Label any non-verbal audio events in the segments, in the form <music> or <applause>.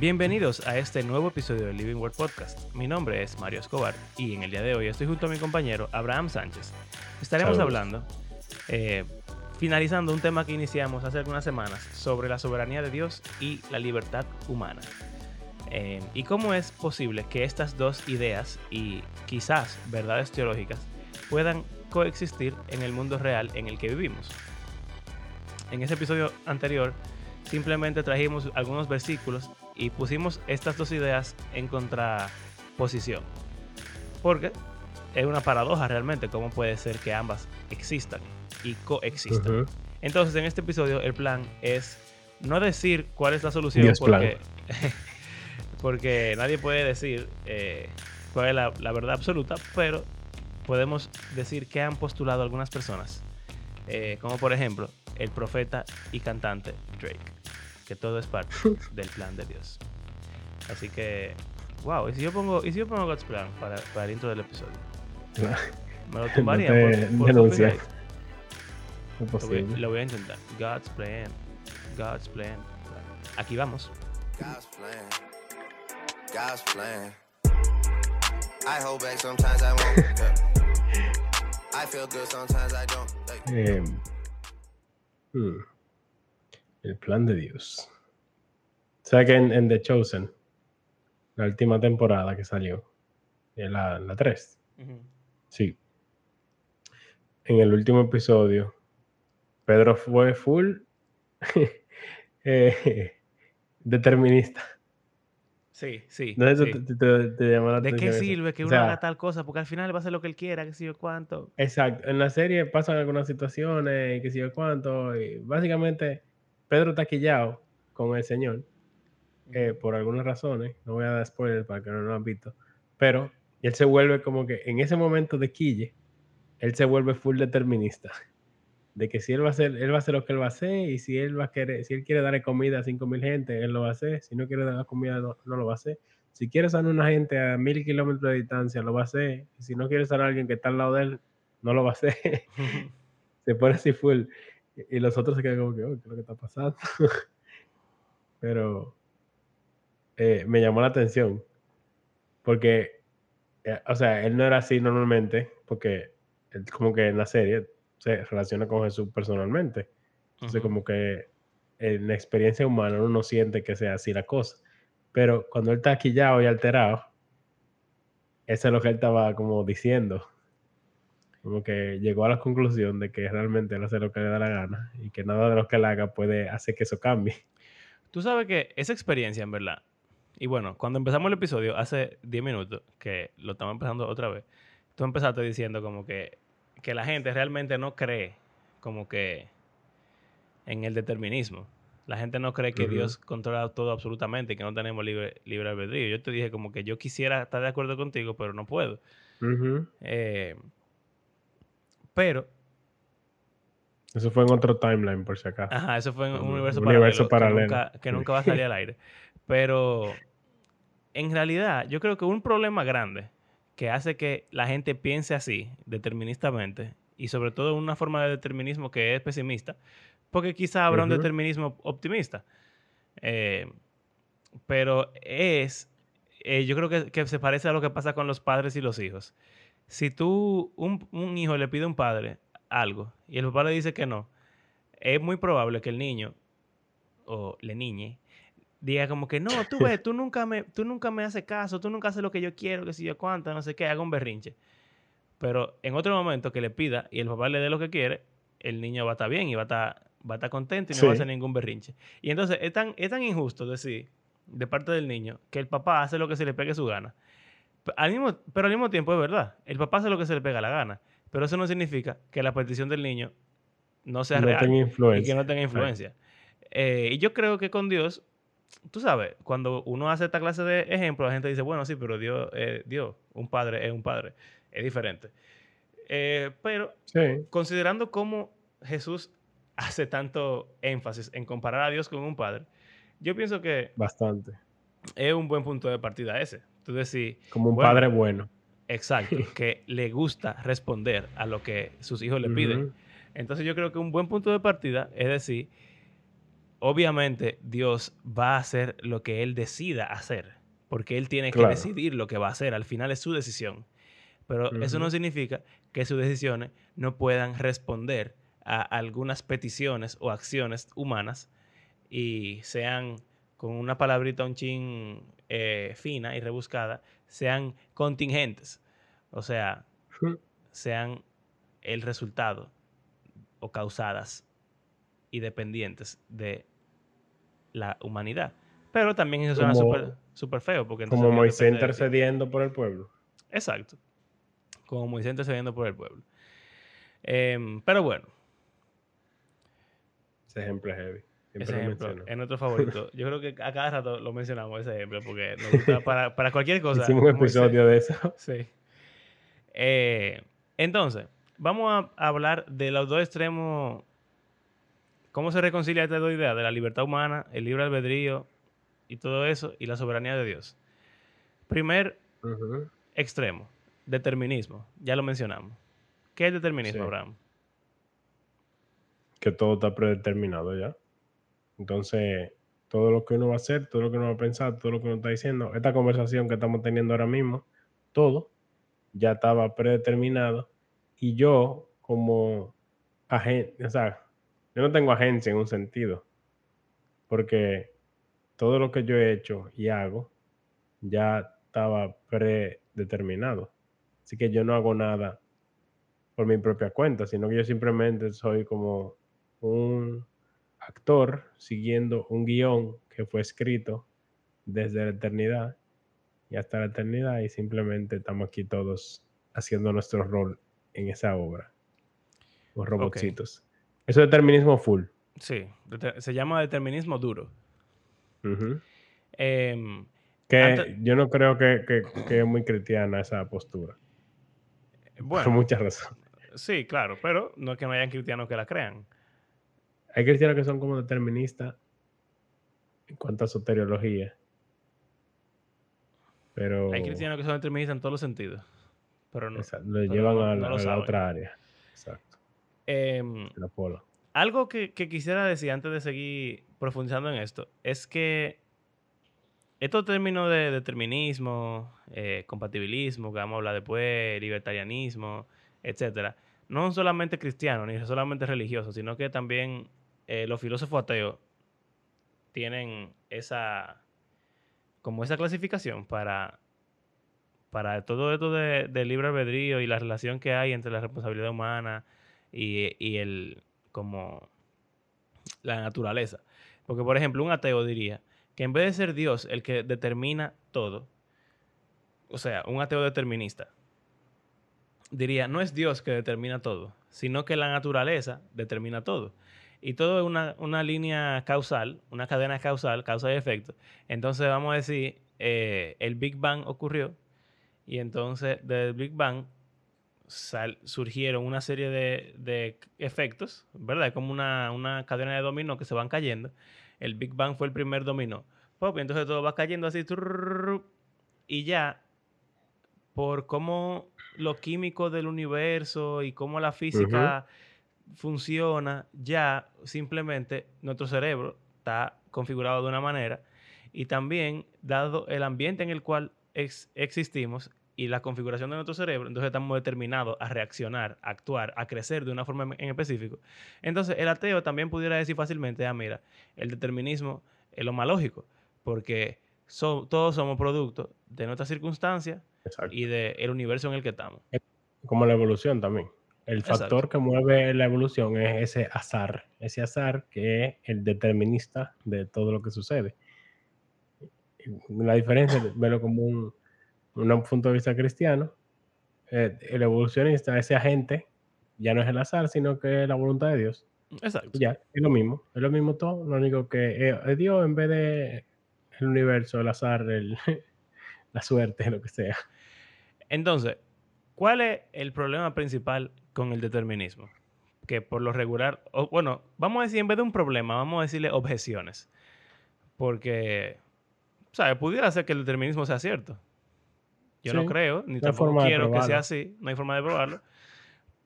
Bienvenidos a este nuevo episodio del Living World Podcast. Mi nombre es Mario Escobar y en el día de hoy estoy junto a mi compañero Abraham Sánchez. Estaremos hablando, eh, finalizando un tema que iniciamos hace algunas semanas sobre la soberanía de Dios y la libertad humana. Eh, y cómo es posible que estas dos ideas y quizás verdades teológicas puedan coexistir en el mundo real en el que vivimos. En ese episodio anterior simplemente trajimos algunos versículos y pusimos estas dos ideas en contraposición. Porque es una paradoja realmente cómo puede ser que ambas existan y coexistan. Entonces en este episodio el plan es no decir cuál es la solución porque, <laughs> porque nadie puede decir eh, cuál es la, la, verdad absoluta, pero podemos decir que han postulado algunas personas, eh, como por ejemplo el profeta y cantante Drake que todo es parte <laughs> del plan de Dios. Así que, wow, ¿y si yo pongo, ¿y si yo pongo God's Plan para, para el intro del episodio? <laughs> Me lo tumbarían por, por denuncia. Imposible. Lo, voy, a intentar. God's Plan. God's Plan. Aquí vamos. God's Plan. God's Plan. I hold back sometimes I won't. <laughs> I feel good sometimes I don't. Like... Um, hmm. El plan de Dios. O sea que en, The Chosen, la última temporada que salió, en la, la 3, sí. En el último episodio, Pedro fue full <laughs> eh, determinista. Sí, sí. ¿De qué sirve que uno haga tal cosa? Porque al final va a hacer lo que él quiera, que sé yo cuánto. Exacto. En la serie pasan algunas situaciones, que sé yo cuánto. Y básicamente Pedro taquillado con el Señor, eh, por algunas razones, no voy a dar spoiler para que no lo han visto, pero él se vuelve como que en ese momento de quille, él se vuelve full determinista. De que si él va a hacer, él va a hacer lo que él va a hacer, y si él va a querer, si él quiere darle comida a 5000 gente, él lo va a hacer. Si no quiere dar comida, no, lo va a hacer. Si quiere sanar una gente a mil kilómetros de distancia, lo va a hacer. Y si no quiere sanar a alguien que está al lado de él, no lo va a hacer. <laughs> se pone así full. Y los otros se quedan como que, oh, ¿qué es lo que está pasando? <laughs> Pero eh, me llamó la atención. Porque, eh, o sea, él no era así normalmente, porque él como que en la serie se relaciona con Jesús personalmente. Entonces, como que en la experiencia humana uno no siente que sea así la cosa. Pero cuando él está quillado y alterado, eso es lo que él estaba como diciendo. Como que llegó a la conclusión de que realmente él hace lo que le da la gana y que nada de lo que él haga puede hacer que eso cambie. Tú sabes que esa experiencia, en verdad, y bueno, cuando empezamos el episodio hace 10 minutos, que lo estamos empezando otra vez, tú empezaste diciendo como que, que la gente realmente no cree como que en el determinismo. La gente no cree que Dios controla todo absolutamente y que no tenemos libre, libre albedrío. Yo te dije como que yo quisiera estar de acuerdo contigo, pero no puedo. eh, pero. Eso fue en otro timeline, por si acaso. Ajá, eso fue en un, universo, paralelo, Que, nunca, va a salir al aire. Pero en realidad, yo creo que un problema grande que hace que la gente piense así, deterministamente, y sobre todo una forma de determinismo que es pesimista, porque quizá habrá un determinismo optimista. Eh, pero es, eh, yo creo que, que, se parece a lo que pasa con los padres y los hijos si tú, un, hijo le pide a un padre algo y el papá le dice que no, es muy probable que el niño o le niñe diga como que no, tú <laughs> ves, tú nunca me, tú nunca me haces caso, tú nunca haces lo que yo quiero, que si yo cuánto, no sé qué, haga un berrinche. Pero en otro momento que le pida y el papá le dé lo que quiere, el niño va a estar bien y va a estar, va a estar contento y no va a hacer ningún berrinche. Y entonces es tan, es tan injusto decir, de parte del niño, que el papá hace lo que se le pegue su gana al mismo, pero al mismo tiempo es verdad. El papá hace lo que se le pega la gana. Pero eso no significa que la petición del niño no sea real y que no tenga influencia. Eh, y yo creo que con Dios, tú sabes, cuando uno hace esta clase de ejemplos, la gente dice, bueno, sí, pero Dios, Dios, un padre es un padre. Es diferente. Eh, pero considerando cómo Jesús hace tanto énfasis en comparar a Dios con un padre, yo pienso que... Bastante. Es un buen punto de partida ese. Tú decís... Como un padre bueno. Exacto, <laughs> que le gusta responder a lo que sus hijos le piden. Entonces yo creo que un buen punto de partida es decir, obviamente Dios va a hacer lo que Él decida hacer, porque Él tiene que decidir lo que va a hacer, al final es su decisión. Pero eso no significa que sus decisiones no puedan responder a algunas peticiones o acciones humanas y sean con una palabrita un chin eh, fina y rebuscada, sean contingentes. O sea, sean el resultado o causadas y dependientes de la humanidad. Pero también eso suena súper feo. Porque como Moisés intercediendo por el pueblo. Exacto. Como Moisés intercediendo por el pueblo. Em, pero bueno. Ese ejemplo es heavy. Ese ejemplo es nuestro favorito. <laughs> Yo creo que a cada rato lo mencionamos ese ejemplo porque nos gusta <laughs> para, para cualquier cosa. Hicimos un episodio de eso. <laughs> Sí. Eh, entonces, vamos a hablar de los dos extremos. ¿Cómo se reconcilia estas dos ideas? De la libertad humana, el libre albedrío y todo eso, y la soberanía de Dios. Primer extremo, determinismo. Ya lo mencionamos. ¿Qué es determinismo, Abraham? Que todo está predeterminado ya. Entonces, todo lo que uno va a hacer, todo lo que uno va a pensar, todo lo que uno está diciendo, esta conversación que estamos teniendo ahora mismo, todo ya estaba predeterminado y yo como agente, o sea, yo no tengo agencia en un sentido, porque todo lo que yo he hecho y hago ya estaba predeterminado. Así que yo no hago nada por mi propia cuenta, sino que yo simplemente soy como un actor siguiendo un guion que fue escrito desde la eternidad y hasta la eternidad y simplemente estamos aquí todos haciendo nuestro rol en esa obra. Los robotcitos. Eso es determinismo full. Sí, se llama determinismo duro. Em, que yo no creo que, es muy cristiana esa postura. Bueno, por muchas razones. Sí, claro, pero no es que no hayan cristianos que la crean. Hay cristianos que son como deterministas en cuanto a soteriología. Pero... Hay cristianos que son deterministas en todos los sentidos. Pero no, lo llevan a, la, otra área. Exacto. Em, algo que, quisiera decir antes de seguir profundizando en esto es que estos términos de determinismo, eh, compatibilismo, que vamos a hablar después, libertarianismo, etcétera, no son solamente cristianos ni solamente religiosos, sino que también eh, los filósofos ateos tienen esa como esa clasificación para para todo esto de, libre albedrío y la relación que hay entre la responsabilidad humana y, el como la naturaleza. Porque, por ejemplo, un ateo diría que en vez de ser Dios el que determina todo, o sea, un ateo determinista, diría, no es Dios que determina todo, sino que la naturaleza determina todo. Y todo es una, una línea causal, una cadena causal, causa y efecto. Entonces vamos a decir, eh, el Big Bang ocurrió y entonces del Big Bang surgieron una serie de, efectos, ¿verdad? Como una, cadena de dominó que se van cayendo. El Big Bang fue el primer dominó. y entonces todo va cayendo así. Y ya, por cómo lo químico del universo y cómo la física funciona, ya simplemente nuestro cerebro está configurado de una manera. Y también, dado el ambiente en el cual existimos, y la configuración de nuestro cerebro, entonces estamos determinados a reaccionar, a actuar, a crecer de una forma en específico. Entonces, el ateo también pudiera decir fácilmente, ah, mira, el determinismo es lo más lógico, porque todos somos producto de nuestras circunstancias y del universo en el que estamos. Como la evolución también. El factor que mueve la evolución es ese azar, ese azar que es el determinista de todo lo que sucede. La diferencia, es verlo como un, un punto de vista cristiano, eh, el evolucionista, ese agente, ya no es el azar, sino que es la voluntad de Dios. Exacto. Ya, es lo mismo, es lo mismo todo, lo único que es Dios en vez de el universo, el azar, <laughs> la suerte, lo que sea. Entonces, ¿cuál es el problema principal con el determinismo? Que por lo regular, bueno, vamos a decir, en vez de un problema, vamos a decirle objeciones. Porque, ¿sabes? Pudiera ser que el determinismo sea cierto. Yo no creo, ni tampoco quiero que sea así, no hay forma de probarlo,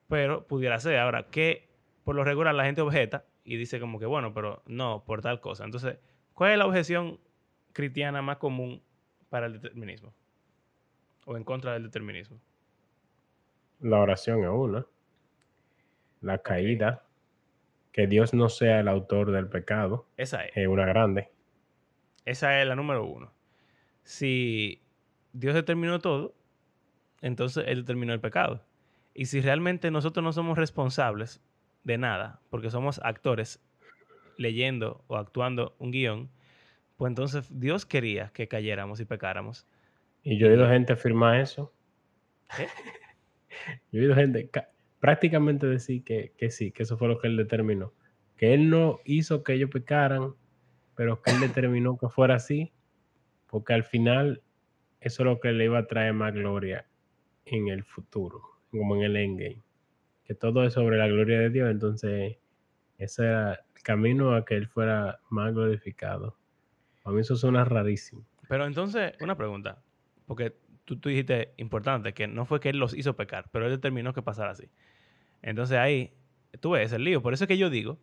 pero pudiera ser. Ahora, que por lo regular la gente objeta y dice como que, bueno, pero no, por tal cosa. Entonces, ¿cuál es la objeción cristiana más común para el determinismo? O en contra del determinismo. La oración es una. La caída. Que Dios no sea el autor del pecado. Esa es. Es una grande. Esa es la número uno. Si Dios determinó todo, entonces Él determinó el pecado. Y si realmente nosotros no somos responsables de nada, porque somos actores leyendo o actuando un guion, pues entonces Dios quería que cayéramos y pecáramos. Y yo he oído gente afirmar eso. ¿Qué? <laughs> Yo he oído gente prácticamente decir que, que sí, que eso fue lo que él determinó. Que él no hizo que ellos pecaran, pero que él determinó que fuera así, porque al final eso es lo que le iba a traer más gloria en el futuro, como en el endgame. Que todo es sobre la gloria de Dios, entonces ese era el camino a que él fuera más glorificado. A mí eso suena rarísimo. Pero entonces, una pregunta, porque tú, tú dijiste importante, que no fue que Él los hizo pecar, pero Él determinó que pasara así. Entonces ahí, tú ves el lío. Por eso es que yo digo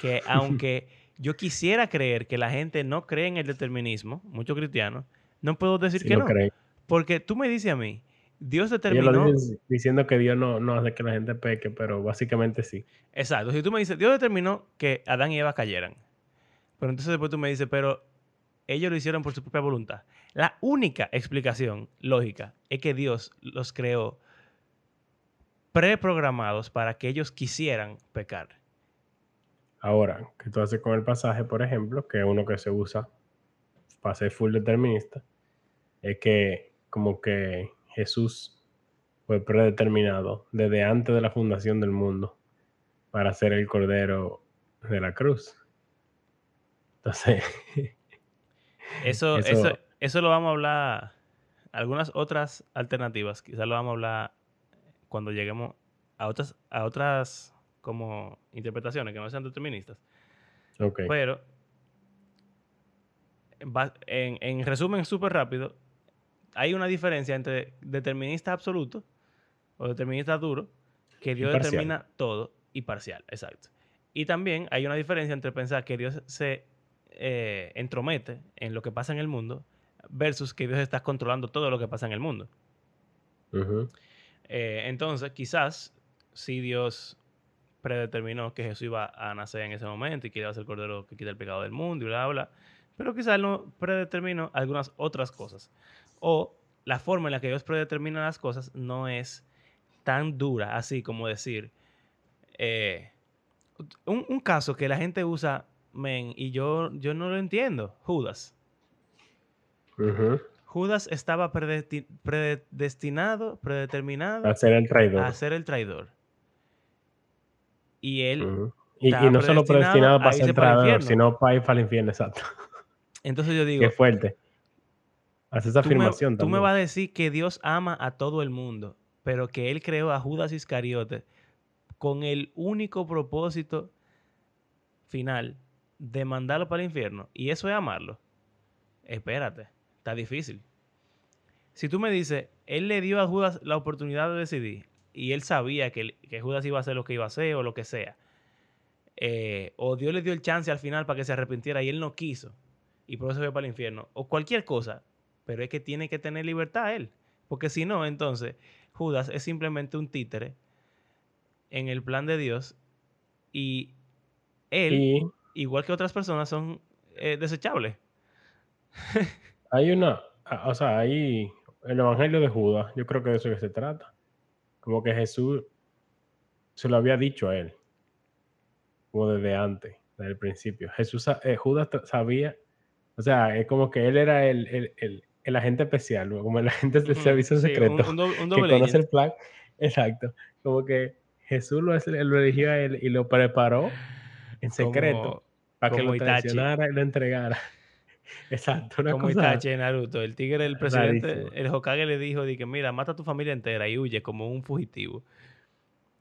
que <laughs> aunque yo quisiera creer que la gente no cree en el determinismo, muchos cristianos, no puedo decir que no. creen. Porque tú me dices a mí, Dios determinó... diciendo que Dios no, no hace que la gente peque, pero básicamente sí. Exacto. Si tú me dices, Dios determinó que Adán y Eva cayeran. Pero entonces después tú me dices, pero ellos lo hicieron por su propia voluntad. La única explicación lógica es que Dios los creó preprogramados para que ellos quisieran pecar. Ahora, ¿qué tú haces con el pasaje, por ejemplo, que es uno que se usa para ser full determinista? Es que como que Jesús fue predeterminado desde antes de la fundación del mundo para ser el cordero de la cruz. Entonces, <laughs> Eso, eso, Eso- eso, lo vamos a hablar. Algunas otras alternativas, quizás lo vamos a hablar cuando lleguemos a otras, a otras como interpretaciones que no sean deterministas. ok. Pero, en, en resumen súper rápido, hay una diferencia entre determinista absoluto o determinista duro, que Dios determina todo, y parcial, exacto. Y también hay una diferencia entre pensar que Dios se eh, entromete en lo que pasa en el mundo versus que Dios está controlando todo lo que pasa en el mundo. Ujú. Eh, entonces, quizás si Dios predeterminó que Jesús iba a nacer en ese momento y que iba a ser el cordero que quita el pecado del mundo y bla, bla, pero quizás no predeterminó algunas otras cosas. O la forma en la que Dios predetermina las cosas no es tan dura así como decir. eh, un, caso que la gente usa, men, y yo, yo no lo entiendo, Judas. Ujú. Judas estaba predesti- predestinado, predeterminado A ser el traidor. a ser el traidor. Y él. Y, no solo predestinado para ser traidor, sino para ir para el infierno, exacto. <laughs> entonces yo digo, Qué fuerte. Hace esa tú me, afirmación tú me vas a decir que Dios ama a todo el mundo, pero que él creó a Judas Iscariote con el único propósito final de mandarlo para el infierno. Y eso es amarlo. Espérate, está difícil. Si tú me dices, él le dio a Judas la oportunidad de decidir y él sabía que, que Judas iba a hacer lo que iba a hacer o lo que sea, eh, o Dios le dio el chance al final para que se arrepintiera y él no quiso y por eso se fue para el infierno, o cualquier cosa, pero es que tiene que tener libertad él, porque si no, entonces Judas es simplemente un títere en el plan de Dios y él, igual que otras personas, son eh, desechables. <laughs> hay una, o sea, hay el Evangelio de Judas, yo creo que de eso que se trata. Como que Jesús se lo había dicho a él, como desde antes, desde el principio. Jesús, eh, Judas sabía, o sea, es como que él era el, el, el, el agente especial, como el <laughs> agente del servicio sí, secreto. un doble- un que conoce el plan. Exacto. Como que Jesús lo, lo eligió a él y lo preparó en secreto Como- para que lo Itachi. traicionara y lo entregara. <laughs> Exacto. Una como cosa Itachi Naruto. El tigre, el presidente, el Hokage le dijo, di que mira, mata a tu familia entera y huye como un fugitivo.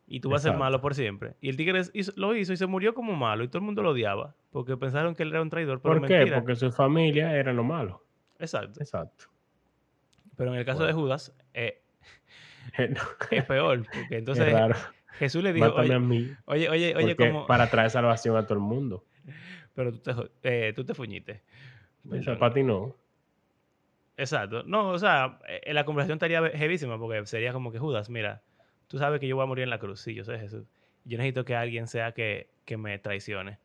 Y tú vas a ser malo por siempre. Y el tigre hizo- lo hizo y se murió como malo y todo el mundo lo odiaba porque pensaron que él era un traidor, pero ¿Por qué? mentira. Porque su familia era lo malo. Exacto. Exacto. Pero en el caso de. Judas, <laughs> eh, No, es peor. Porque <laughs> entonces. Jesús le dijo, Mátame oye, a mí. oye, oye, oye, como... Para traer salvación a todo el mundo. Pero tú te, eh, tú te fuñiste. Esa Perdón. para ti no. Exacto. No, o sea, eh, la conversación estaría heavísima porque sería como que Judas, mira, tú sabes que yo voy a morir en la cruz. Sí, yo sé Jesús. Yo necesito que alguien sea que, que me traicione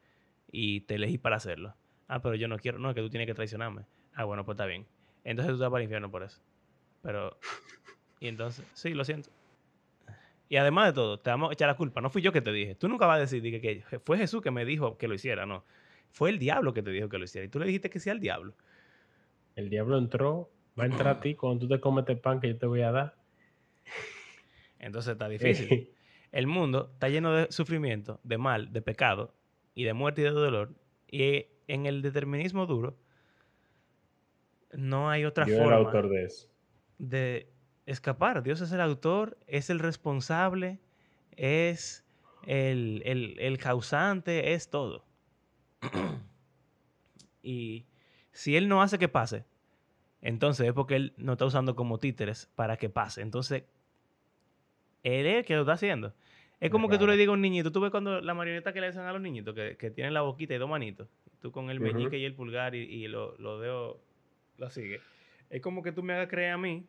y te elegí para hacerlo. Ah, pero yo no quiero. No, es que tú tienes que traicionarme. Ah, bueno, pues está bien. Entonces tú te vas para el infierno por eso. Pero, y entonces, sí, lo siento. Y además de todo, te vamos a echar la culpa. No fui yo que te dije. Tú nunca vas a decir que, que fue Jesús que me dijo que lo hiciera. No. Fue el diablo que te dijo que lo hiciera. Y tú le dijiste que sí al diablo. El diablo entró, va a entrar a ti <clears throat> cuando tú te comes este pan que yo te voy a dar. Entonces está difícil. <laughs> El mundo está lleno de sufrimiento, de mal, de pecado y de muerte y de dolor. Y en el determinismo duro no hay otra el forma autor de eso. de escapar. Dios es el autor, es el responsable, es el, el- el causante, es todo. <clears throat> y si Él no hace que pase, entonces es porque Él no está usando como títeres para que pase. Entonces, Él es el que lo está haciendo. Es como que tú le digas a un niñito, tú ves cuando la marioneta que le hacen a los niñitos, que, que tienen la boquita y dos manitos, tú con el meñique y el pulgar y, y lo, lo dedos lo sigue. Es como que tú me hagas creer a mí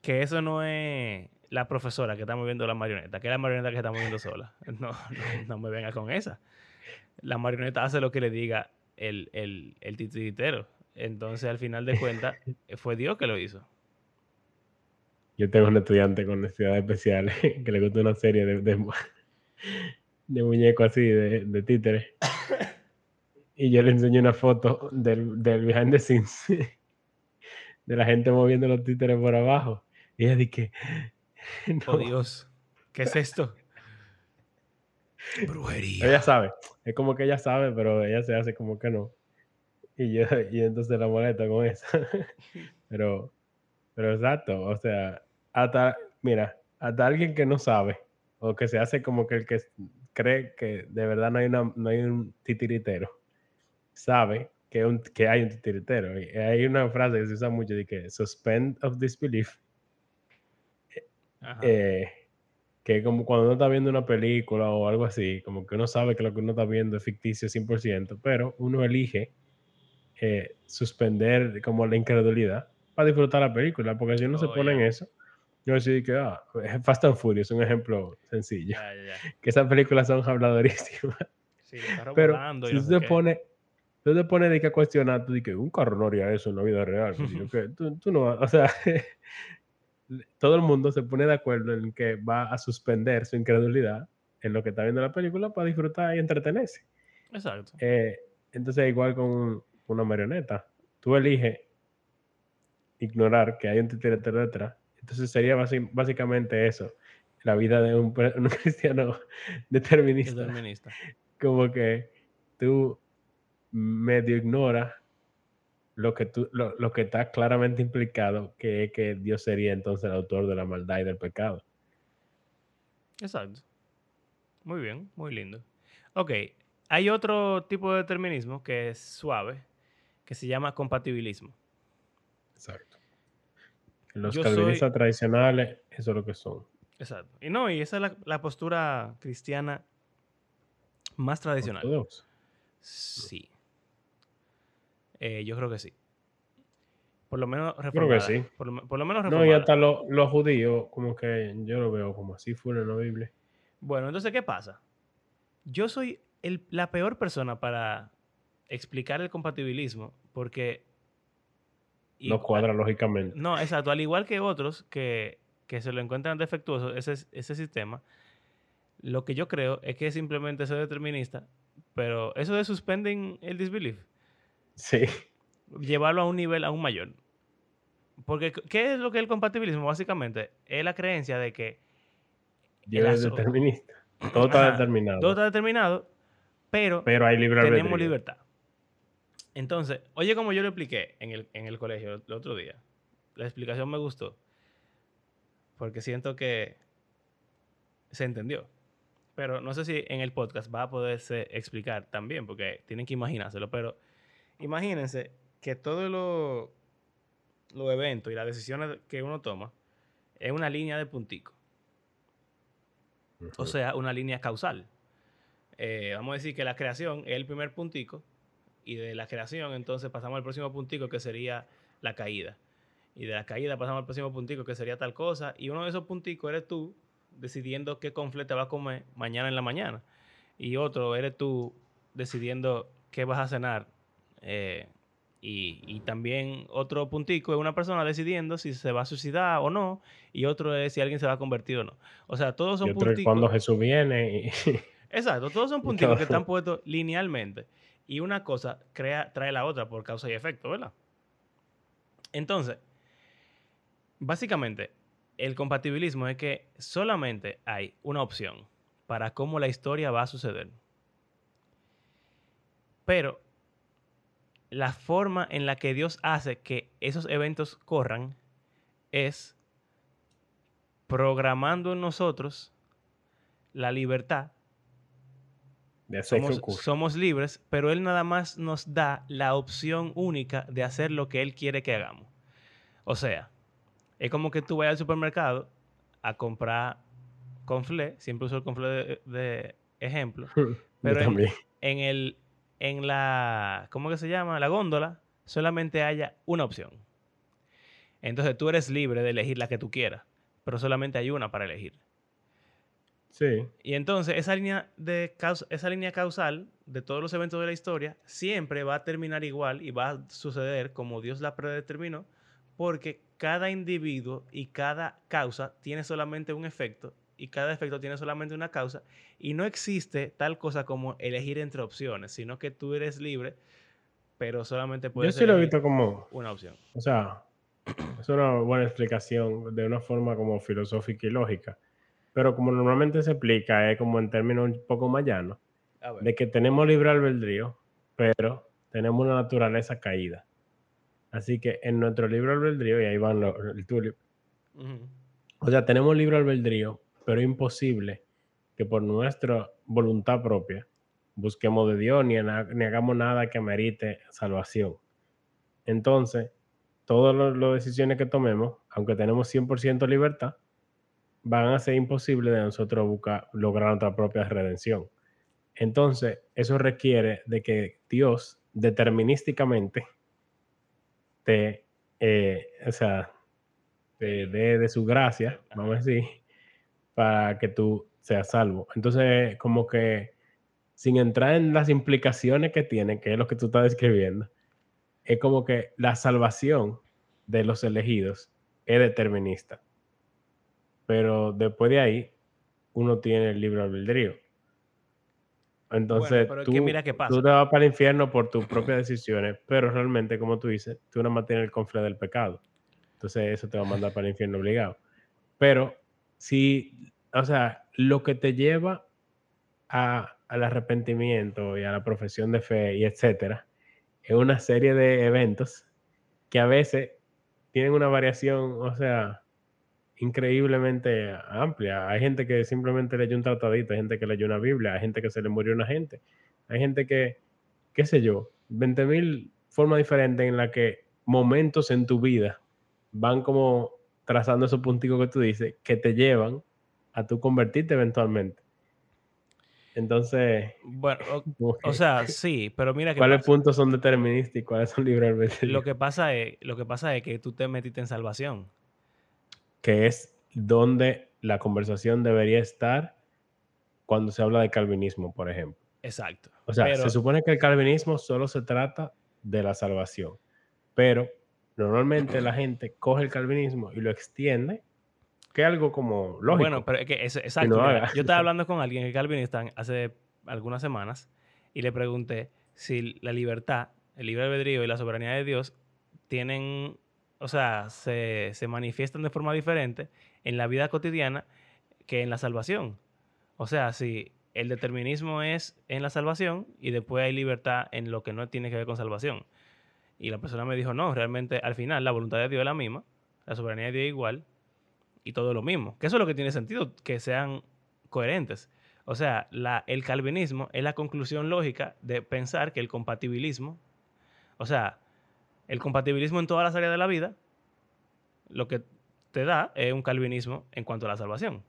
que eso no es la profesora que está moviendo la marioneta, que es la marioneta que está moviendo sola. <laughs> No, no, no me venga con esa. La marioneta hace lo que le diga el, el, el titiritero. Entonces, al final de cuentas, <laughs> fue Dios que lo hizo. Yo tengo un estudiante con necesidades especiales <laughs> que le gusta una serie de, de, mu- de muñecos así, de, de títeres. <coughs> Y yo le enseñé una foto del, del behind the scenes <laughs> de la gente moviendo los títeres por abajo. Y ella dije, Oh, Dios. ¿Qué es esto? Brujería. ella sabe. Es como que ella sabe, pero ella se hace como que no. Y yo, y entonces la molesta con eso. <laughs> pero, pero exacto, o sea, hasta, mira, hasta alguien que no sabe, o que se hace como que el que cree que de verdad no hay, una, no hay un titiritero, sabe que, un, que hay un titiritero. Y hay una frase que se usa mucho de que suspend of disbelief, Ajá. eh, que como cuando uno está viendo una película o algo así, como que uno sabe que lo que uno está viendo es ficticio 100%, pero uno elige eh, suspender como la incredulidad para disfrutar la película, porque si uno se Oh, pone en ya. eso, yo decir que ah, <laughs> Fast and Furious es un ejemplo sencillo, ya, ya. <laughs> que esas películas son habladorísimas, Sí, <laughs> pero si tú te qué. pones... Tú te pones de que a cuestionar, tú dices, un carro no haría eso en la vida real. pues, yo que, tú, tú no, o sea, todo el mundo se pone de acuerdo en que va a suspender su incredulidad en lo que está viendo la película para disfrutar y entretenerse. Exacto. Eh, entonces, igual con un- una marioneta, tú eliges ignorar que hay un titiritero detrás. Entonces sería básicamente eso, la vida de <laughs> un cristiano determinista. Determinista. Como que tú medio ignoras lo que, tú, lo, lo que está claramente implicado, que es que Dios sería entonces el autor de la maldad y del pecado. Exacto. Muy bien, muy lindo. Ok, hay otro tipo de determinismo que es suave, que se llama compatibilismo. Exacto. Los Yo calvinistas soy- tradicionales, eso es lo que son. Exacto. Y no, y esa es la, la postura cristiana más tradicional. ortodoxos. Sí. Eh, yo creo que sí. Por lo menos que reformada. sí. Por, lo, por lo menos No, y reformada. hasta lo- los judíos, como que yo lo veo como así fuera la Biblia. Bueno, entonces, ¿qué pasa? Yo soy el- la peor persona para explicar el compatibilismo porque... No cuadra lógicamente. No, exacto. Al igual que otros que, que se lo encuentran defectuoso ese, ese sistema, lo que yo creo es que simplemente soy determinista, pero eso de suspending el disbelief, Sí. llevarlo a un nivel aún mayor. Porque, ¿qué es lo que es el compatibilismo? Básicamente, es la creencia de que Dios es aso- determinista. <clears throat> Todo está Ajá, determinado. todo está determinado, pero pero hay libre tenemos albedrío. libertad. Entonces, oye, como yo lo expliqué en el, en el colegio el otro día, la explicación me gustó, porque siento que se entendió. Pero no sé si en el podcast va a poderse explicar también, porque tienen que imaginárselo. Pero imagínense que todos los eventos y las decisiones que uno toma es una línea de puntico. o sea, una línea causal. Eh, vamos a decir que la creación es el primer puntico y de la creación entonces pasamos al próximo puntico que sería la caída. Y de la caída pasamos al próximo puntico que sería tal cosa y uno de esos punticos eres tú decidiendo qué confle te vas a comer mañana en la mañana y otro eres tú decidiendo qué vas a cenar. Eh, y, también otro puntico es una persona decidiendo si se va a suicidar o no, y otro es si alguien se va a convertir o no. O sea, todos son punticos. Cuando Jesús viene. Y... <laughs> Exacto, todos son punticos que están puestos linealmente. Y una cosa crea, trae la otra por causa y efecto, ¿verdad? Entonces, básicamente, el compatibilismo es que solamente hay una opción para cómo la historia va a suceder. Pero la forma en la que Dios hace que esos eventos corran es programando en nosotros la libertad. De somos, somos libres, pero Él nada más nos da la opción única de hacer lo que Él quiere que hagamos. O sea, es como que tú vayas al supermercado a comprar conflé, siempre uso el conflé de, de ejemplo, <laughs> pero en, el, en la, ¿cómo que se llama? La góndola, solamente haya una opción. Entonces tú eres libre de elegir la que tú quieras, pero solamente hay una para elegir. Sí. Y entonces esa línea, de esa línea causal de todos los eventos de la historia siempre va a terminar igual y va a suceder como Dios la predeterminó, porque cada individuo y cada causa tiene solamente un efecto y cada efecto tiene solamente una causa y no existe tal cosa como elegir entre opciones, sino que tú eres libre, pero solamente puedes Yo sí lo he visto como una opción. O sea, <clears throat> es una buena explicación de una forma como filosófica y lógica, pero como normalmente se explica es como en términos un poco más llanos, de que tenemos libre albedrío, pero tenemos una naturaleza caída. Así que en nuestro libre albedrío, y ahí van el tulip, o sea, tenemos libre albedrío, pero imposible que por nuestra voluntad propia busquemos de Dios ni, hagamos nada que merite salvación. Entonces, todas las decisiones que tomemos, aunque tenemos 100% libertad, van a ser imposibles de nosotros buscar, lograr nuestra propia redención. Entonces, eso requiere de que Dios determinísticamente te, eh, o sea, te dé de su gracia, vamos a decir, para que tú seas salvo. Entonces, como que sin entrar en las implicaciones que tiene, que es lo que tú estás describiendo, es como que la salvación de los elegidos es determinista. Pero después de ahí, uno tiene el libre albedrío. Entonces, tú, mira qué pasa. tú te vas para el infierno por tus propias decisiones, pero realmente, como tú dices, tú no mantienes el conflicto del pecado. Entonces, eso te va a mandar para el infierno obligado. Pero si, o sea, lo que te lleva a, al arrepentimiento y a la profesión de fe y etcétera, es una serie de eventos que a veces tienen una variación, o sea, increíblemente amplia. Hay gente que simplemente leyó un tratadito, hay gente que leyó una Biblia, hay gente que se le murió una gente, hay gente que, qué sé yo, 20.000 formas diferentes en las que momentos en tu vida van como trazando esos punticos que tú dices, que te llevan a tú convertirte eventualmente. Entonces. Bueno, o, <laughs> sea, sí, pero mira que. ¿Cuáles puntos son deterministas y cuáles son libres Lo que pasa es, lo que pasa es que tú te metiste en salvación. Que es donde la conversación debería estar cuando se habla de calvinismo, por ejemplo. Exacto. O sea, se supone que el calvinismo solo se trata de la salvación. Pero Normalmente la gente coge el calvinismo y lo extiende, que es algo como lógico. Bueno, pero es que es, exacto. yo estaba hablando con alguien que es calvinista hace algunas semanas y le pregunté si la libertad, el libre albedrío y la soberanía de Dios tienen, o sea, se, se manifiestan de forma diferente en la vida cotidiana que en la salvación. O sea, si el determinismo es en la salvación y después hay libertad en lo que no tiene que ver con salvación. Y la persona me dijo, no, realmente al final la voluntad de Dios es la misma, la soberanía de Dios es igual y todo lo mismo. Que eso es lo que tiene sentido, que sean coherentes. O sea, la, el calvinismo es la conclusión lógica de pensar que el compatibilismo, o sea, el compatibilismo en todas las áreas de la vida, lo que te da es un calvinismo en cuanto a la salvación.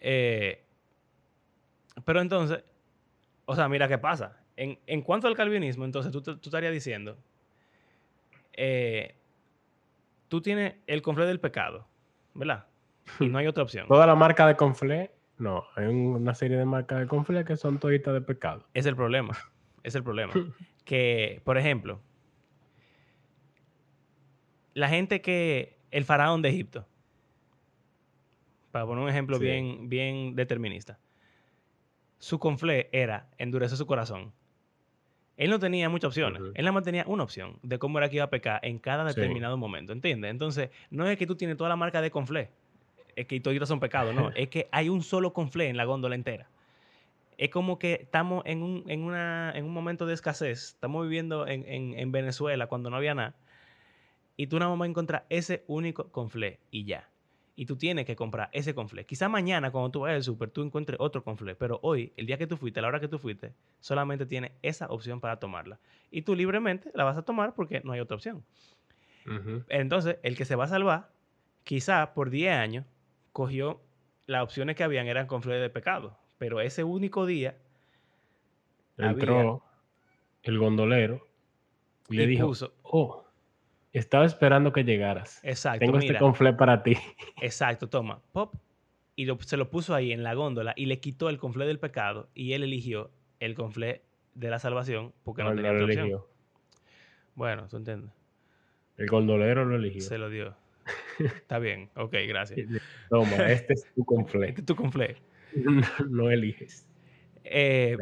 Eh, pero entonces, o sea, mira qué pasa. En, en cuanto al calvinismo, entonces tú, tú estarías diciendo, eh, tú tienes el conflé del pecado, ¿verdad? Y no hay otra opción. Toda la marca de conflé, no, hay una serie de marcas de conflé que son toditas de pecado. Es el problema, es el problema. <laughs> que, por ejemplo, la gente que, el faraón de Egipto, para poner un ejemplo bien, bien determinista, su conflé era endurecer su corazón. Él no tenía muchas opciones. Él nada más tenía una opción de cómo era que iba a pecar en cada determinado momento. ¿Entiendes? Entonces, no es que tú tienes toda la marca de conflé, es que todos son pecados, no. <laughs> es que hay un solo conflé en la góndola entera. Es como que estamos en un, en una, en un momento de escasez. Estamos viviendo en, en Venezuela cuando no había nada. Y tú nada más encontrar ese único conflé y ya y tú tienes que comprar ese conflé. Quizá mañana cuando tú vayas al súper tú encuentres otro conflé, pero hoy, el día que tú fuiste, a la hora que tú fuiste, solamente tienes esa opción para tomarla. Y tú libremente la vas a tomar porque no hay otra opción. Entonces, el que se va a salvar, quizá por 10 años, cogió las opciones que habían eran conflé de pecado, pero ese único día entró el gondolero y, le dijo, oh, estaba esperando que llegaras. Exacto. Tengo este conflé para ti. Exacto, toma. Pop. Y se lo puso ahí en la góndola y le quitó el conflé del pecado y él eligió el conflé de la salvación porque no, tenía otra opción. Bueno, ¿tú entiendes? El gondolero lo eligió. Se lo dio. <laughs> Está bien. Ok, gracias. Toma, este es tu conflé. Este es tu conflé. <laughs> no, eliges. Eh,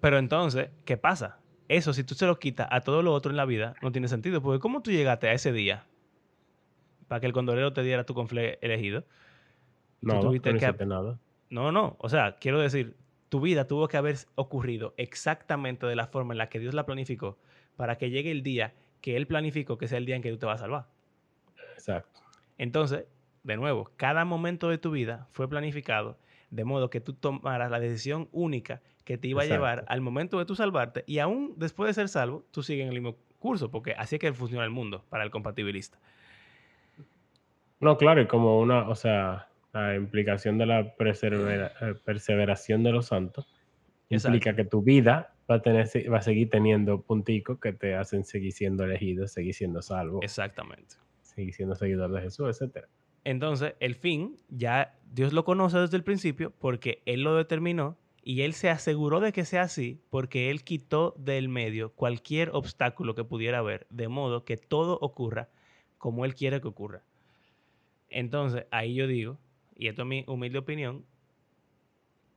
pero entonces, ¿qué pasa? Eso, si tú se lo quitas a todo lo otro en la vida, no tiene sentido. Porque ¿cómo tú llegaste a ese día para que el condolero te diera tu conflé elegido? No, no que... nada. No, no. O sea, quiero decir, tu vida tuvo que haber ocurrido exactamente de la forma en la que Dios la planificó para que llegue el día que Él planificó que sea el día en que tú te vas a salvar. Exacto. Entonces, de nuevo, cada momento de tu vida fue planificado de modo que tú tomaras la decisión única que te iba a llevar al momento de tú salvarte y aún después de ser salvo, tú sigues en el mismo curso, porque así es que funciona el mundo para el compatibilista. No, claro, y como una, o sea, la implicación de la eh, perseveración de los santos implica que tu vida va a, tener, va a seguir teniendo punticos que te hacen seguir siendo elegido, seguir siendo salvo. Exactamente. Seguir siendo seguidor de Jesús, etcétera. Entonces, el fin ya Dios lo conoce desde el principio porque Él lo determinó y Él se aseguró de que sea así porque Él quitó del medio cualquier obstáculo que pudiera haber, de modo que todo ocurra como Él quiere que ocurra. Entonces, ahí yo digo, y esto es mi humilde opinión,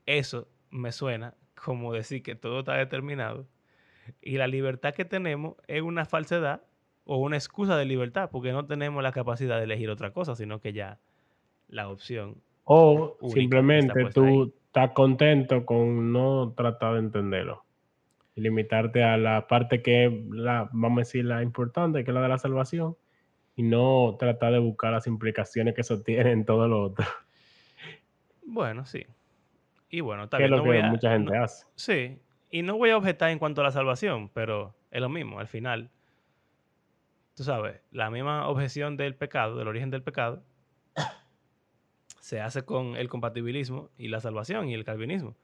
eso me suena como decir que todo está determinado y la libertad que tenemos es una falsedad o una excusa de libertad, porque no tenemos la capacidad de elegir otra cosa, sino que ya la opción. O simplemente tú estás contento con no tratar de entenderlo. Y limitarte a la parte que es la, vamos a decir, la importante, que es la de la salvación, y no tratar de buscar las implicaciones que eso tiene en todo lo otro. Bueno, sí. Y bueno, también. es lo que mucha gente hace. Sí. Y no voy a objetar en cuanto a la salvación, pero es lo mismo. Al final, tú sabes, la misma objeción del pecado, del origen del pecado, se hace con el compatibilismo y la salvación y el calvinismo.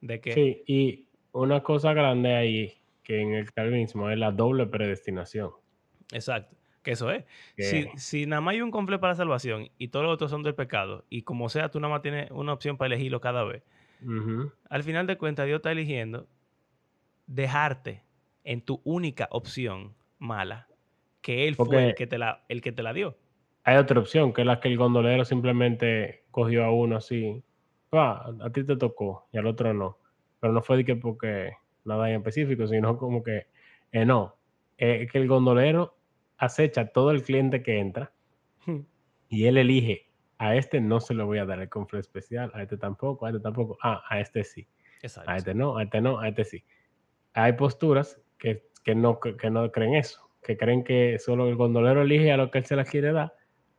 De que... Sí, y una cosa grande ahí que en el calvinismo es la doble predestinación. Exacto, que eso es. Si, nada más hay un conflicto para la salvación y todos los otros son del pecado, y como sea, tú nada más tienes una opción para elegirlo cada vez, al final de cuentas Dios está eligiendo dejarte en tu única opción mala que él fue el que, te la, el que te la dio. Hay otra opción, que es la que el gondolero simplemente cogió a uno así. Ah, a ti te tocó y al otro no. Pero no fue de que porque nada en específico, sino como que eh, no. es que el gondolero acecha todo el cliente que entra y él elige a este no se lo voy a dar el conflicto especial, a este tampoco, a este tampoco, ah, a este sí. A este no, a este no, a este sí. Hay posturas que, que, no, que no creen eso que creen que solo el gondolero elige a lo que él se la quiere dar,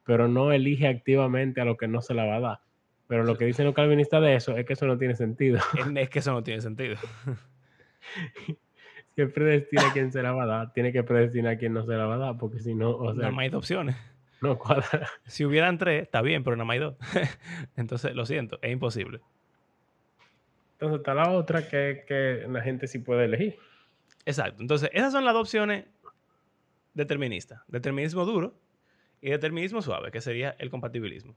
pero no elige activamente a lo que no se la va a dar. Pero lo que dicen los calvinistas de eso es que eso no tiene sentido. Es que eso no tiene sentido. <laughs> si él predestina a quien se la va a dar, tiene que predestinar a quien no se la va a dar, porque si no, o sea... No hay opciones. No cuadra. Si hubieran tres, está bien, pero nada más hay dos. <laughs> Entonces, lo siento, es imposible. Entonces está la otra que, que la gente sí puede elegir. Exacto. Entonces, esas son las dos opciones deterministas. Determinismo duro y determinismo suave, que sería el compatibilismo.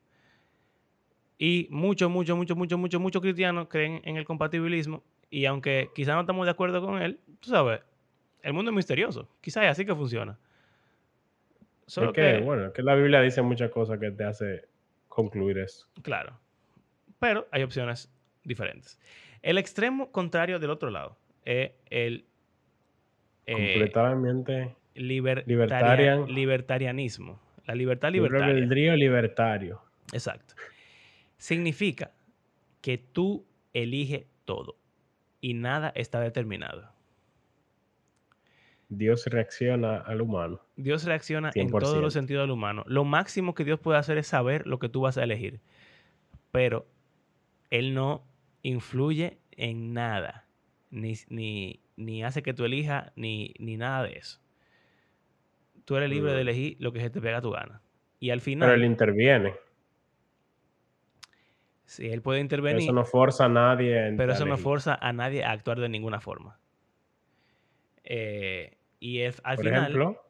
Y muchos, muchos, muchos, muchos, muchos, muchos cristianos creen en el compatibilismo y aunque quizás no estamos de acuerdo con él, tú sabes, el mundo es misterioso. Quizás es así que funciona. Solo que, bueno, que la Biblia dice muchas cosas que te hace concluir eso. Claro. Pero hay opciones diferentes. El extremo contrario del otro lado es el eh, completamente libertarian, libertarianismo. La libertad libertaria. El libertario. Exacto. Significa que tú eliges todo y nada está determinado. Dios reacciona al humano. Dios reacciona en todos los sentidos al humano. Lo máximo que Dios puede hacer es saber lo que tú vas a elegir. Pero Él no influye en nada. Ni, ni, hace que tú elijas, ni, ni, nada de eso. Tú eres libre de elegir lo que se te pega a tu gana. Y al final. Pero Él interviene. Sí, Él puede intervenir. Eso no forza a nadie. pero eso no forza a nadie a actuar de ninguna forma. Eh, y al por final. Ejemplo,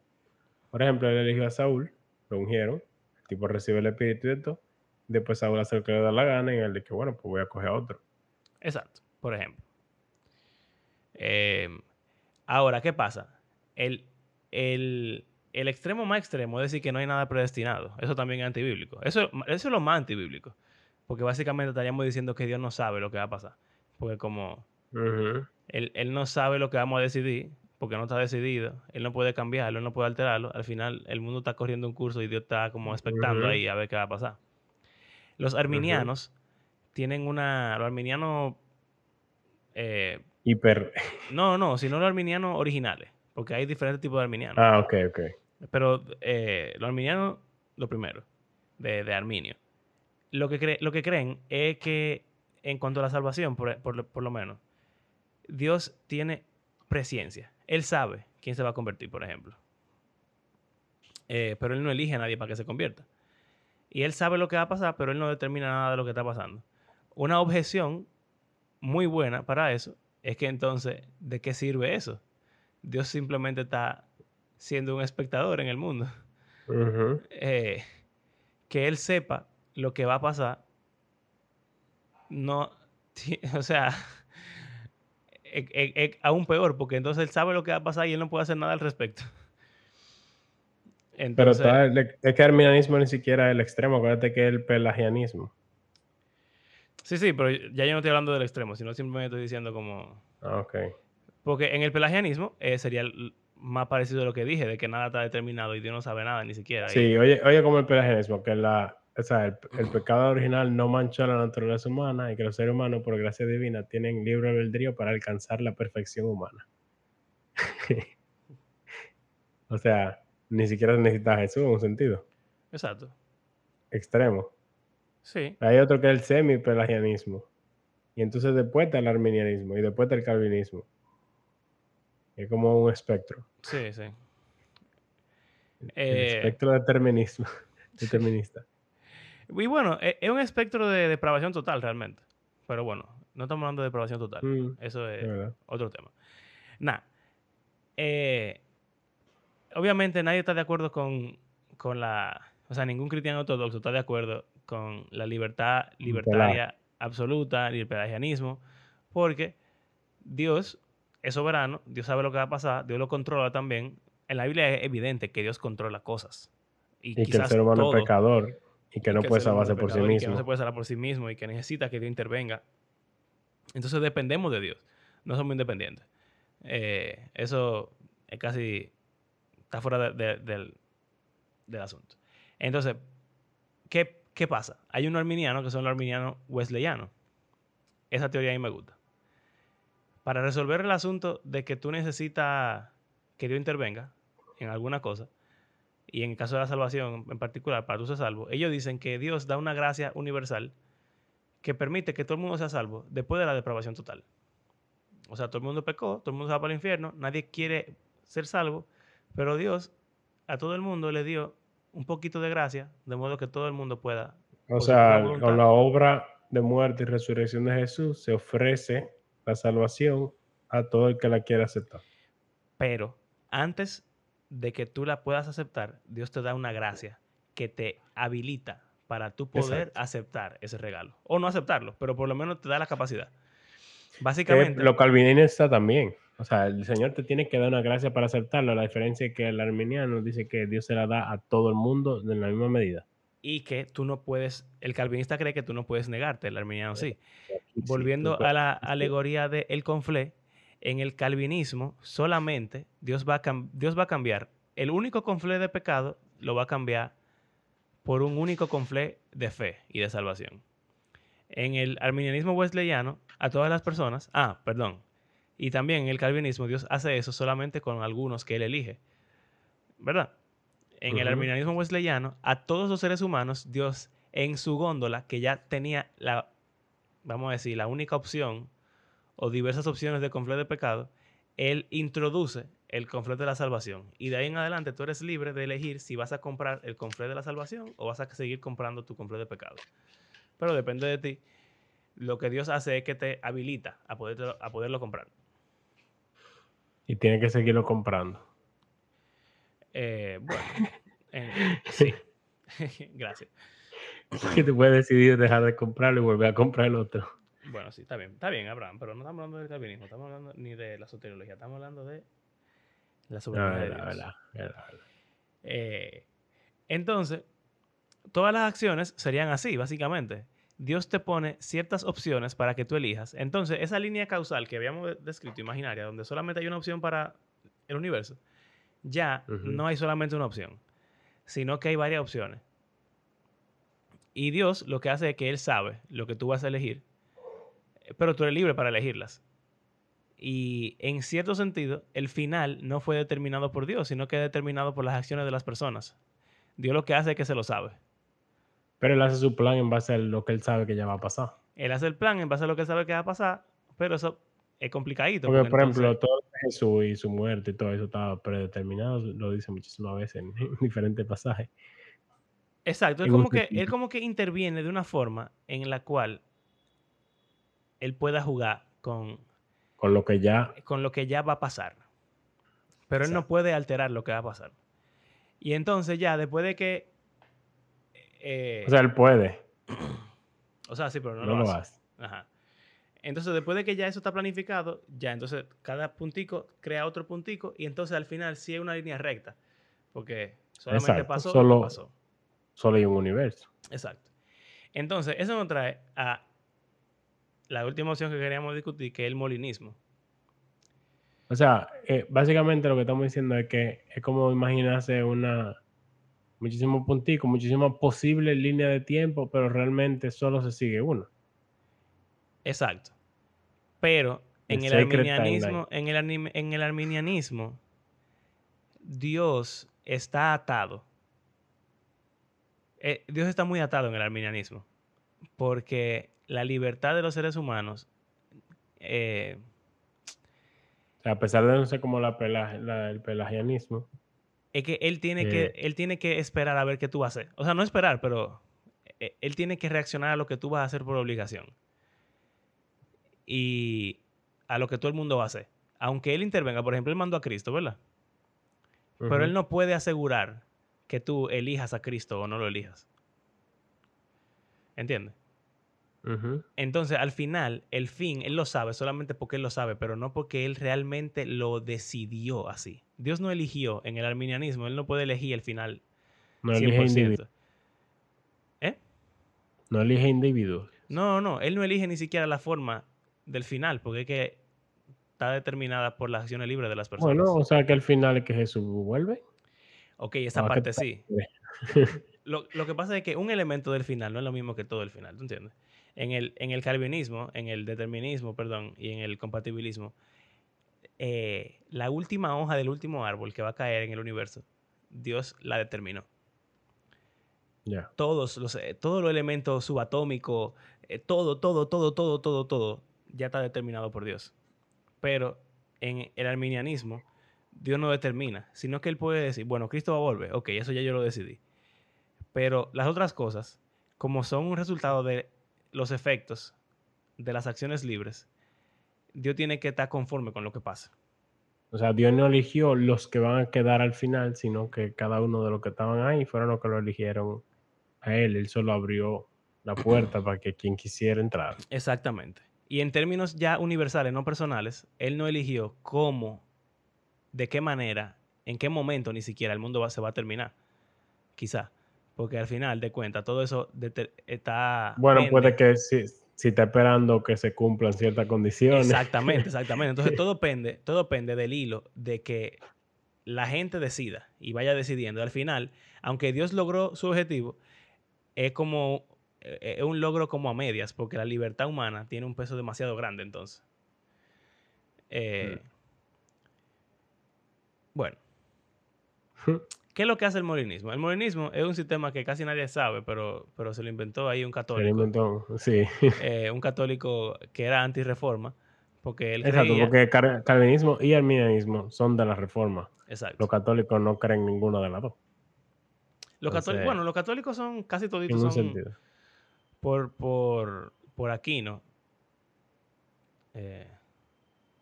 por ejemplo, él eligió a Saúl, lo ungieron, el tipo recibe el espíritu y todo. Después Saúl hace lo que le da la gana y él dice, bueno, pues voy a coger a otro. Exacto, por ejemplo. Em, ahora, ¿qué pasa? El, el, el, extremo más extremo es decir que no hay nada predestinado. Eso también es antibíblico. Eso, eso es lo más antibíblico. Porque básicamente estaríamos diciendo que Dios no sabe lo que va a pasar. Porque como él, él, no sabe lo que vamos a decidir, porque no está decidido, él no puede cambiarlo, él no puede alterarlo. Al final el mundo está corriendo un curso y Dios está como expectando ahí a ver qué va a pasar. Los arminianos tienen una... Los arminianos... Eh, Hiper... No, no, sino los arminianos originales, porque hay diferentes tipos de arminianos. Ah, ok, ok. Pero eh, los arminianos, lo primero, de, Arminio. Lo que, creen es que en cuanto a la salvación, por, por lo menos, Dios tiene presciencia. Él sabe quién se va a convertir, por ejemplo. Eh, pero él no elige a nadie para que se convierta. Y él sabe lo que va a pasar, pero él no determina nada de lo que está pasando. Una objeción muy buena para eso es que entonces, ¿de qué sirve eso? Dios simplemente está siendo un espectador en el mundo. Eh, que él sepa lo que va a pasar, no, <laughs> o sea, es, aún peor, porque entonces él sabe lo que va a pasar y él no puede hacer nada al respecto. pero está, es que el arminianismo ni siquiera es el extremo, acuérdate que es el pelagianismo. Sí, sí, pero ya yo no estoy hablando del extremo, sino simplemente estoy diciendo como... Ah, ok. Porque en el pelagianismo eh, sería más parecido a lo que dije, de que nada está determinado y Dios no sabe nada, ni siquiera. Sí, oye, oye como el pelagianismo, que la, o sea, el, <clears throat> pecado original no mancha la naturaleza humana y que los seres humanos, por gracia divina, tienen libre albedrío para alcanzar la perfección humana. <laughs> o sea, ni siquiera necesitas a Jesús en un sentido. Exacto. Extremo. Sí. Hay otro que es el semi-pelagianismo. Y entonces después está el arminianismo y después está el calvinismo. Es como un espectro. Sí, sí. El eh, espectro determinismo, <laughs> determinista. Y bueno, e, es un espectro de depravación total realmente. Pero bueno, no estamos hablando de depravación total. Mm, Eso es otro tema. Nada. Eh, obviamente nadie está de acuerdo con, la... O sea, ningún cristiano ortodoxo está de acuerdo con la libertad libertaria absoluta y el pelagianismo, porque Dios es soberano, Dios sabe lo que va a pasar, Dios lo controla también. En la Biblia es evidente que Dios controla cosas. Y, que el ser humano es pecador. Y que no puede salvarse por sí mismo. que no se puede salvar por sí mismo y que necesita que Dios intervenga. Entonces dependemos de Dios. No somos independientes. Eh, eso es casi. está fuera del, asunto. Entonces, ¿qué, ¿qué, pasa? Hay un arminiano que son los arminianos wesleyanos. Esa teoría a mí me gusta. Para resolver el asunto de que tú necesitas que Dios intervenga en alguna cosa, y en el caso de la salvación en particular, para tú ser salvo, ellos dicen que Dios da una gracia universal que permite que todo el mundo sea salvo después de la depravación total. O sea, todo el mundo pecó, todo el mundo se va para el infierno, nadie quiere ser salvo, pero Dios a todo el mundo le dio un poquito de gracia, de modo que todo el mundo pueda. O sea, con la obra de muerte y resurrección de Jesús se ofrece la salvación a todo el que la quiera aceptar. Pero antes de que tú la puedas aceptar, Dios te da una gracia que te habilita para tú poder aceptar ese regalo. O no aceptarlo, pero por lo menos te da la capacidad. Básicamente. lo calvinista también. O sea, el Señor te tiene que dar una gracia para aceptarlo. La diferencia es que el arminiano dice que Dios se la da a todo el mundo de la misma medida. Y que tú no puedes, el calvinista cree que tú no puedes negarte, el arminiano sí. Volviendo a la alegoría de el conflé, en el calvinismo solamente Dios va, a Dios va a cambiar el único conflé de pecado, lo va a cambiar por un único conflé de fe y de salvación. En el arminianismo wesleyano, a todas las personas, ah, perdón, y también en el calvinismo Dios hace eso solamente con algunos que él elige, ¿verdad? En el arminianismo wesleyano, a todos los seres humanos, Dios en su góndola, que ya tenía la, vamos a decir, la única opción o diversas opciones de conflicto de pecado, Él introduce el conflicto de la salvación. Y de ahí en adelante tú eres libre de elegir si vas a comprar el conflicto de la salvación o vas a seguir comprando tu conflicto de pecado. Pero depende de ti. Lo que Dios hace es que te habilita a, a poderlo comprar. Y tiene que seguirlo comprando. Eh, bueno, <laughs> eh, sí. <laughs> Gracias. Que te puedes decidir dejar de comprarlo y volver a comprar el otro. Bueno, sí, está bien, está bien, Abraham, pero no estamos hablando del calvinismo, estamos hablando ni de la soteriología, estamos hablando de la soberanía de Dios. Eh, entonces, todas las acciones serían así, básicamente. Dios te pone ciertas opciones para que tú elijas. Entonces, esa línea causal que habíamos descrito, imaginaria, donde solamente hay una opción para el universo, ya no hay solamente una opción, sino que hay varias opciones. Y Dios lo que hace es que Él sabe lo que tú vas a elegir pero tú eres libre para elegirlas. Y en cierto sentido, el final no fue determinado por Dios, sino que determinado por las acciones de las personas. Dios lo que hace es que se lo sabe. Pero él hace su plan en base a lo que él sabe que ya va a pasar. Él hace el plan en base a lo que él sabe que va a pasar, pero eso es complicadito. Porque, por ejemplo, todo Jesús y su muerte y todo eso estaba predeterminado, lo dice muchísimas veces en, <laughs> diferentes pasajes. Exacto, es como que, él como que interviene de una forma en la cual él pueda jugar con, con lo que ya con lo que ya va a pasar. Pero él no puede alterar lo que va a pasar. Y entonces ya después de que eh, o sea, él puede. <clears throat> O sea, sí, pero no, lo, hace. Ajá. Entonces, después de que ya eso está planificado, ya entonces cada puntico crea otro puntico y entonces al final sí es una línea recta. Porque solamente pasó, solo, pasó. Solo hay un universo. Exacto. Entonces, eso nos trae a la última opción que queríamos discutir, que es el molinismo. O sea, eh, básicamente lo que estamos diciendo es que es como imaginarse una muchísimos punticos, muchísimas posibles líneas de tiempo, pero realmente solo se sigue uno. Exacto. Pero en el, arminianismo, en el, en el arminianismo, Dios está atado. Eh, Dios está muy atado en el arminianismo. Porque la libertad de los seres humanos. Eh, a pesar de no ser como la, el pelagianismo. Es que él tiene, que eh, él tiene que esperar a ver qué tú vas a hacer. O sea, no esperar, pero él tiene que reaccionar a lo que tú vas a hacer por obligación. Y a lo que todo el mundo va a hacer. Aunque él intervenga, por ejemplo, él mandó a Cristo, ¿verdad? Pero él no puede asegurar que tú elijas a Cristo o no lo elijas. ¿Entiendes? Entonces, al final, el fin, él lo sabe solamente porque él lo sabe, pero no porque él realmente lo decidió así. Dios no eligió en el arminianismo, él no puede elegir el final. No elige individuos. ¿Eh? No elige individuos. No, no, él no elige ni siquiera la forma del final, porque es que está determinada por las acciones libres de las personas. Bueno, o sea que al final es que Jesús vuelve. Ok, esa ah, parte sí. <laughs> lo, lo, que pasa es que un elemento del final no es lo mismo que todo el final, ¿tú entiendes? En el, en el calvinismo, en el determinismo, perdón, y en el compatibilismo, eh, la última hoja del último árbol que va a caer en el universo, Dios la determinó. Todos, los, eh, todos los elementos subatómicos, eh, todo, todo, todo, todo, todo, todo, ya está determinado por Dios. Pero en el arminianismo, Dios no determina, sino que Él puede decir, bueno, Cristo va a volver, ok, eso ya yo lo decidí. Pero las otras cosas, como son un resultado de los efectos de las acciones libres, Dios tiene que estar conforme con lo que pasa. O sea, Dios no eligió los que van a quedar al final, sino que cada uno de los que estaban ahí fueron los que lo eligieron a él. Él solo abrió la puerta para que quien quisiera entrar. Exactamente. Y en términos ya universales, no personales, él no eligió cómo, de qué manera, en qué momento ni siquiera el mundo se va a terminar. Quizá. Porque al final de cuentas, todo eso está. Bueno, puede que si, si está esperando que se cumplan ciertas condiciones. Exactamente, <laughs> exactamente. Entonces todo depende, todo depende del hilo de que la gente decida y vaya decidiendo. Al final, aunque Dios logró su objetivo, es como es un logro como a medias, porque la libertad humana tiene un peso demasiado grande entonces. Eh, mm. Bueno. ¿Qué es lo que hace el molinismo? El molinismo es un sistema que casi nadie sabe, pero, pero se lo inventó ahí un católico. Se lo inventó, sí. <laughs> Eh, un católico que era anti-reforma. Porque él Exacto, porque calvinismo y arminianismo son de la reforma. Exacto. Los católicos no creen ninguno de las dos. Los católicos, bueno, los católicos son casi toditos son, sentido por, por, por Aquino. Eh,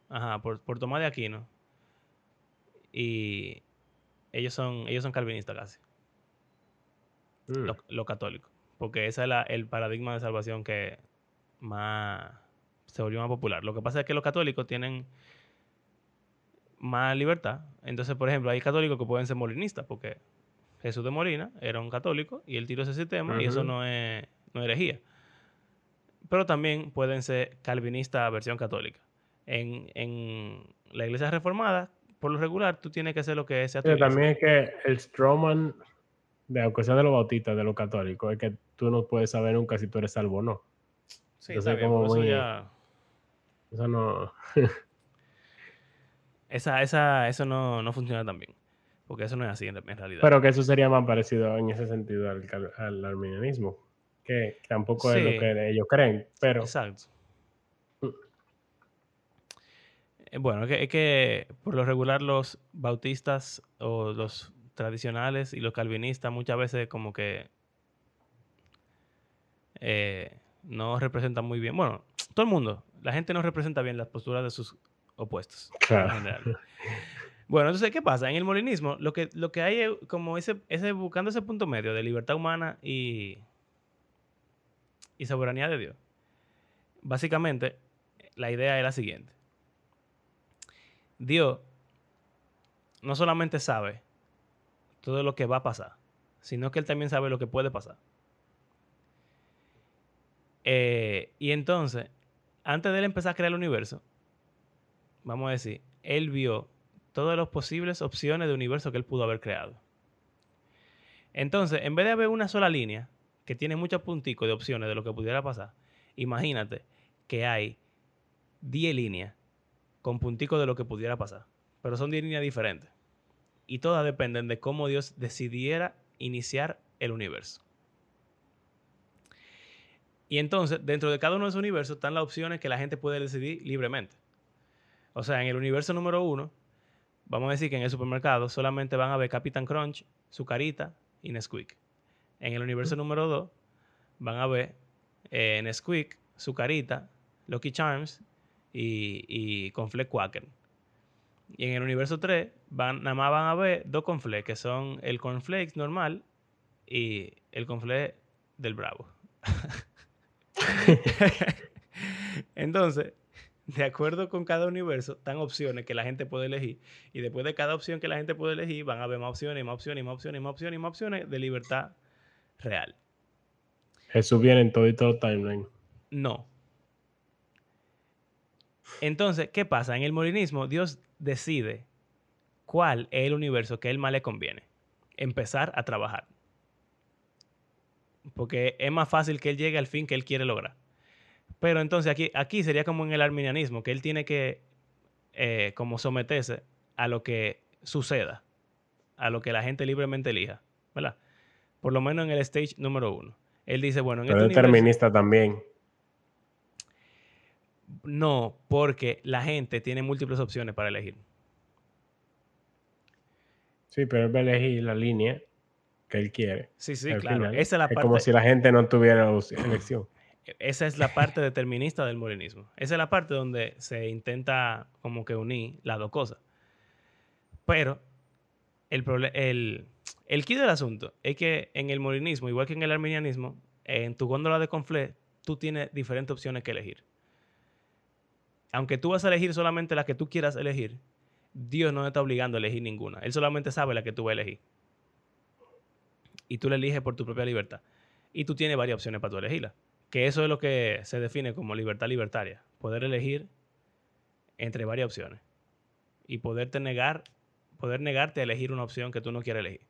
ajá, por, por Tomás de Aquino. Y ellos son, ellos son calvinistas casi. Mm. Los católicos. Porque ese es el paradigma de salvación que más se volvió más popular. Lo que pasa es que los católicos tienen más libertad. Entonces, por ejemplo, hay católicos que pueden ser molinistas, porque Jesús de Molina era un católico y él tiró ese sistema y eso no es no herejía. Pero también pueden ser calvinistas versión católica. En, la iglesia reformada, por lo regular, tú tienes que hacer lo que sea Pero también es que el Stroman, de, aunque sea de los bautistas, de los católicos, es que tú no puedes saber nunca si tú eres salvo o no. Sí, Entonces, como eso ya... Eso no... <laughs> esa, esa, eso no, no funciona tan bien. Porque eso no es así en, realidad. Pero que eso sería más parecido en ese sentido al, al arminianismo que tampoco es lo que ellos creen, pero... Exacto. Mm. Eh, bueno, es que, por lo regular los bautistas o los tradicionales y los calvinistas muchas veces como que eh, no representan muy bien. Bueno, todo el mundo, la gente no representa bien las posturas de sus opuestos. <laughs> Bueno, entonces, ¿qué pasa? En el molinismo, lo que, lo que hay es como ese, ese, buscando ese punto medio de libertad humana y, y soberanía de Dios. Básicamente, la idea es la siguiente. Dios no solamente sabe todo lo que va a pasar, sino que Él también sabe lo que puede pasar. Eh, y entonces, antes de él empezar a crear el universo, vamos a decir, Él vio todas las posibles opciones de universo que Él pudo haber creado. Entonces, en vez de haber una sola línea, que tiene muchos punticos de opciones de lo que pudiera pasar, imagínate que hay 10 líneas con punticos de lo que pudiera pasar. Pero son 10 líneas diferentes. Y todas dependen de cómo Dios decidiera iniciar el universo. Y entonces, dentro de cada uno de esos universos están las opciones que la gente puede decidir libremente. O sea, en el universo número uno, vamos a decir que en el supermercado solamente van a ver Captain Crunch, su carita y Nesquik. En el universo número 2 van a ver eh, Nesquik, su carita, Lucky Charms y, y Confle Quaker. Y en el universo 3 van, nada más van a ver dos confle, que son el Cornflakes normal y el confle del Bravo. <laughs> Entonces, de acuerdo con cada universo, están opciones que la gente puede elegir. Y después de cada opción que la gente puede elegir, van a haber más opciones, más opciones, más opciones, más opciones, más opciones de libertad real. Jesús viene en todo y todo timeline. No. Entonces, ¿qué pasa? En el molinismo, Dios decide cuál es el universo que a él más le conviene. Empezar a trabajar. Porque es más fácil que él llegue al fin que él quiere lograr. Pero entonces aquí, aquí sería como en el arminianismo, que él tiene que eh, como someterse a lo que suceda, a lo que la gente libremente elija, ¿verdad? Por lo menos en el stage número uno. Él dice, bueno, en Pero este determinista también. No, porque la gente tiene múltiples opciones para elegir. Sí, pero él va a elegir la línea que él quiere. Sí, sí, claro. Esa es, la es como si la gente no tuviera elección. <clears throat> Esa es la parte determinista del molinismo. Esa es la parte donde se intenta como que unir las dos cosas. Pero el, el, el key del asunto es que en el molinismo, igual que en el arminianismo, en tu góndola de conflé, tú tienes diferentes opciones que elegir. Aunque tú vas a elegir solamente la que tú quieras elegir, Dios no te está obligando a elegir ninguna. Él solamente sabe la que tú vas a elegir. Y tú la eliges por tu propia libertad. Y tú tienes varias opciones para tú elegirla. Que eso es lo que se define como libertad libertaria. Poder elegir entre varias opciones. Y poderte negar, poder negarte a elegir una opción que tú no quieres elegir.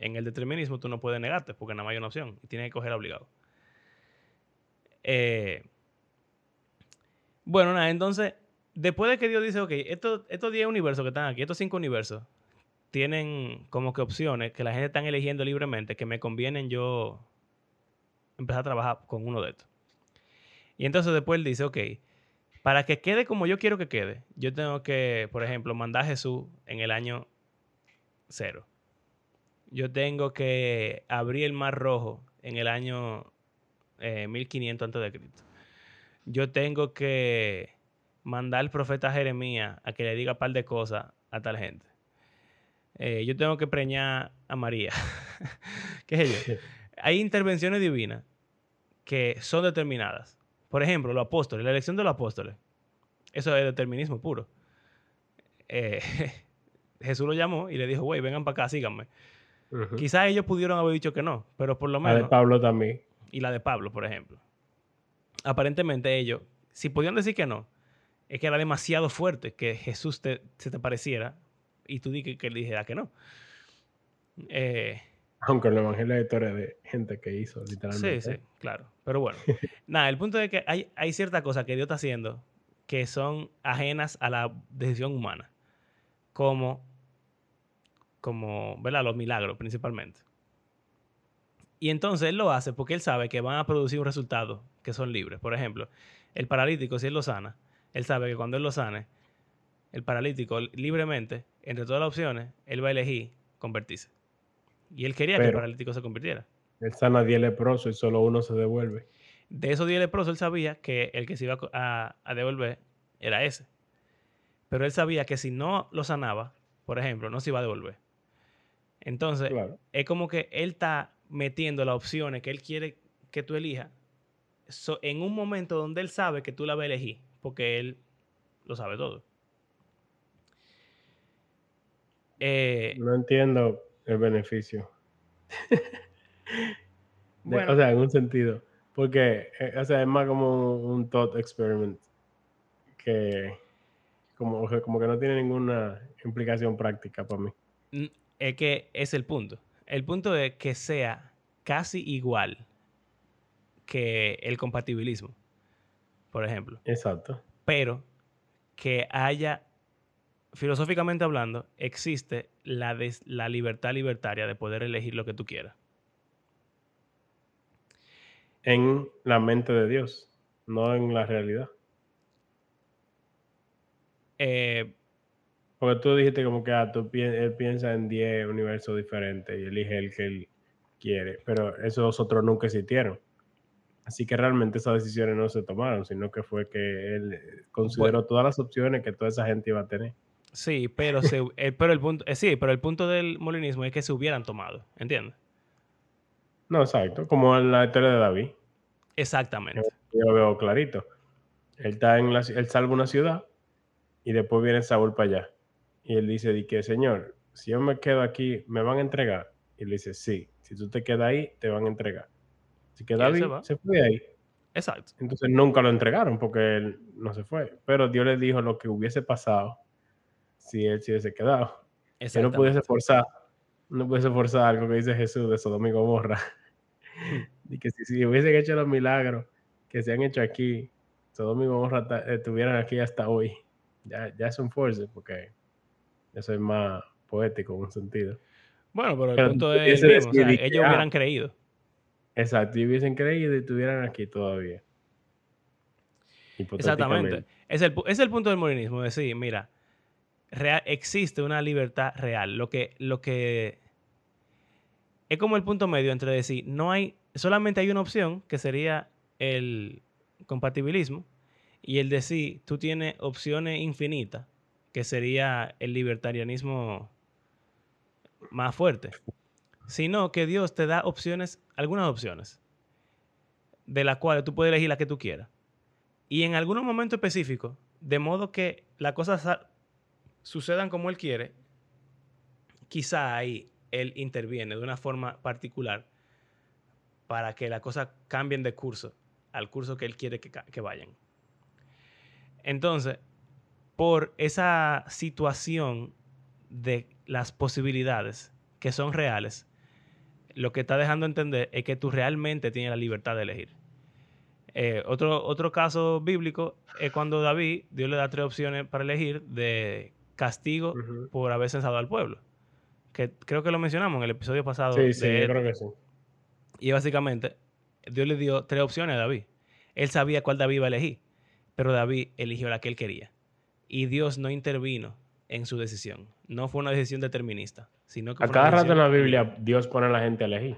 En el determinismo tú no puedes negarte porque nada más hay una opción y tienes que coger obligado. Eh, bueno, nada, entonces, después de que Dios dice, ok, estos, estos 10 universos que están aquí, estos 5 universos, tienen como que opciones que la gente está eligiendo libremente que me convienen yo empezar a trabajar con uno de estos. Y entonces después él dice, ok, para que quede como yo quiero que quede, yo tengo que, por ejemplo, mandar a Jesús en el año cero. Yo tengo que abrir el mar rojo en el año 1500 eh, antes de Cristo. Yo tengo que mandar al profeta Jeremías a que le diga un par de cosas a tal gente. Eh, yo tengo que preñar a María. <laughs> ¿Qué es <laughs> ello? Hay intervenciones divinas que son determinadas. Por ejemplo, los apóstoles, la elección de los apóstoles. Eso es determinismo puro. Eh, <laughs> Jesús lo llamó y le dijo, güey, vengan para acá, síganme. Quizás ellos pudieron haber dicho que no, pero por lo menos... La de Pablo también. Y la de Pablo, por ejemplo. Aparentemente ellos, si podían decir que no, es que era demasiado fuerte que Jesús se te pareciera y tú di que, él dijera que no. Eh, aunque el Evangelio es historia de gente que hizo, literalmente. Sí, sí, claro. Pero bueno, <laughs> nada, el punto es que hay, hay ciertas cosas que Dios está haciendo que son ajenas a la decisión humana, como, como ¿verdad? los milagros principalmente. Y entonces Él lo hace porque Él sabe que van a producir un resultado que son libres. Por ejemplo, el paralítico, si Él lo sana, Él sabe que cuando Él lo sane, el paralítico libremente, entre todas las opciones, Él va a elegir convertirse. Y él quería que el paralítico se convirtiera. Él sana 10 leprosos y solo uno se devuelve. De esos 10 leprosos él sabía que el que se iba a, devolver era ese. Pero él sabía que si no lo sanaba, por ejemplo, no se iba a devolver. Entonces, es como que él está metiendo las opciones que él quiere que tú elijas en un momento donde él sabe que tú la vas a elegir, porque él lo sabe todo. Eh, no entiendo el beneficio. <laughs> O sea, en un sentido. Porque, eh, o sea, es más como un, thought experiment que como, como que no tiene ninguna implicación práctica para mí. Es que es el punto. El punto es que sea casi igual que el compatibilismo, por ejemplo. Exacto. Pero que haya filosóficamente hablando, existe la, la libertad libertaria de poder elegir lo que tú quieras. En la mente de Dios, no en la realidad. Eh, Porque tú dijiste como que ah, tú él piensa en 10 universos diferentes y elige el que él quiere, pero esos otros nunca existieron. Así que realmente esas decisiones no se tomaron, sino que fue que él consideró todas las opciones que toda esa gente iba a tener. Sí, pero, se, <laughs> el, pero el punto, eh, sí, pero el punto del molinismo es que se hubieran tomado, ¿entiendes? No, exacto, como en la historia de David. Exactamente. Yo, lo veo clarito. Él está en la, él salva una ciudad y después viene Saúl para allá. Y él dice, di que, señor, si yo me quedo aquí, ¿me van a entregar? Y él dice, sí, si tú te quedas ahí, te van a entregar. Así que David se, se, fue ahí. Exacto. Entonces nunca lo entregaron porque él no se fue. Pero Dios le dijo lo que hubiese pasado si él se hubiese quedado. Que no pudiese forzar, no pudiese forzar algo que dice Jesús de Sodoma y Gomorra. <laughs> y que si, si, hubiesen hecho los milagros que se han hecho aquí, Sodoma y Gomorra estuvieran aquí hasta hoy. Ya, ya es un force, porque eso es más poético en un sentido. Bueno, pero el punto es el mismo, o sea, ellos hubieran creído. Exacto, y hubiesen creído y estuvieran aquí todavía. Exactamente. Es el, es el punto del molinismo, decir, mira, real, existe una libertad real. Lo que, lo que es como el punto medio entre decir, no hay, solamente hay una opción que sería el compatibilismo y el decir, tú tienes opciones infinitas, que sería el libertarianismo más fuerte, sino que Dios te da opciones, algunas opciones, de las cuales tú puedes elegir la que tú quieras. Y en algún momento específico, de modo que las cosas sucedan como Él quiere, quizá ahí Él interviene de una forma particular para que las cosas cambien de curso al curso que Él quiere que, que vayan. Entonces, por esa situación de las posibilidades que son reales, lo que está dejando entender es que tú realmente tienes la libertad de elegir. Eh, otro, otro caso bíblico es cuando David, Dios le da tres opciones para elegir de castigo por haber censado al pueblo. Que creo que lo mencionamos en el episodio pasado. Sí, sí, yo creo que sí. Y básicamente, Dios le dio tres opciones a David. Él sabía cuál David iba a elegir, pero David eligió la que él quería. Y Dios no intervino en su decisión. No fue una decisión determinista, sino que... A cada rato en la Biblia Dios pone a la gente a elegir.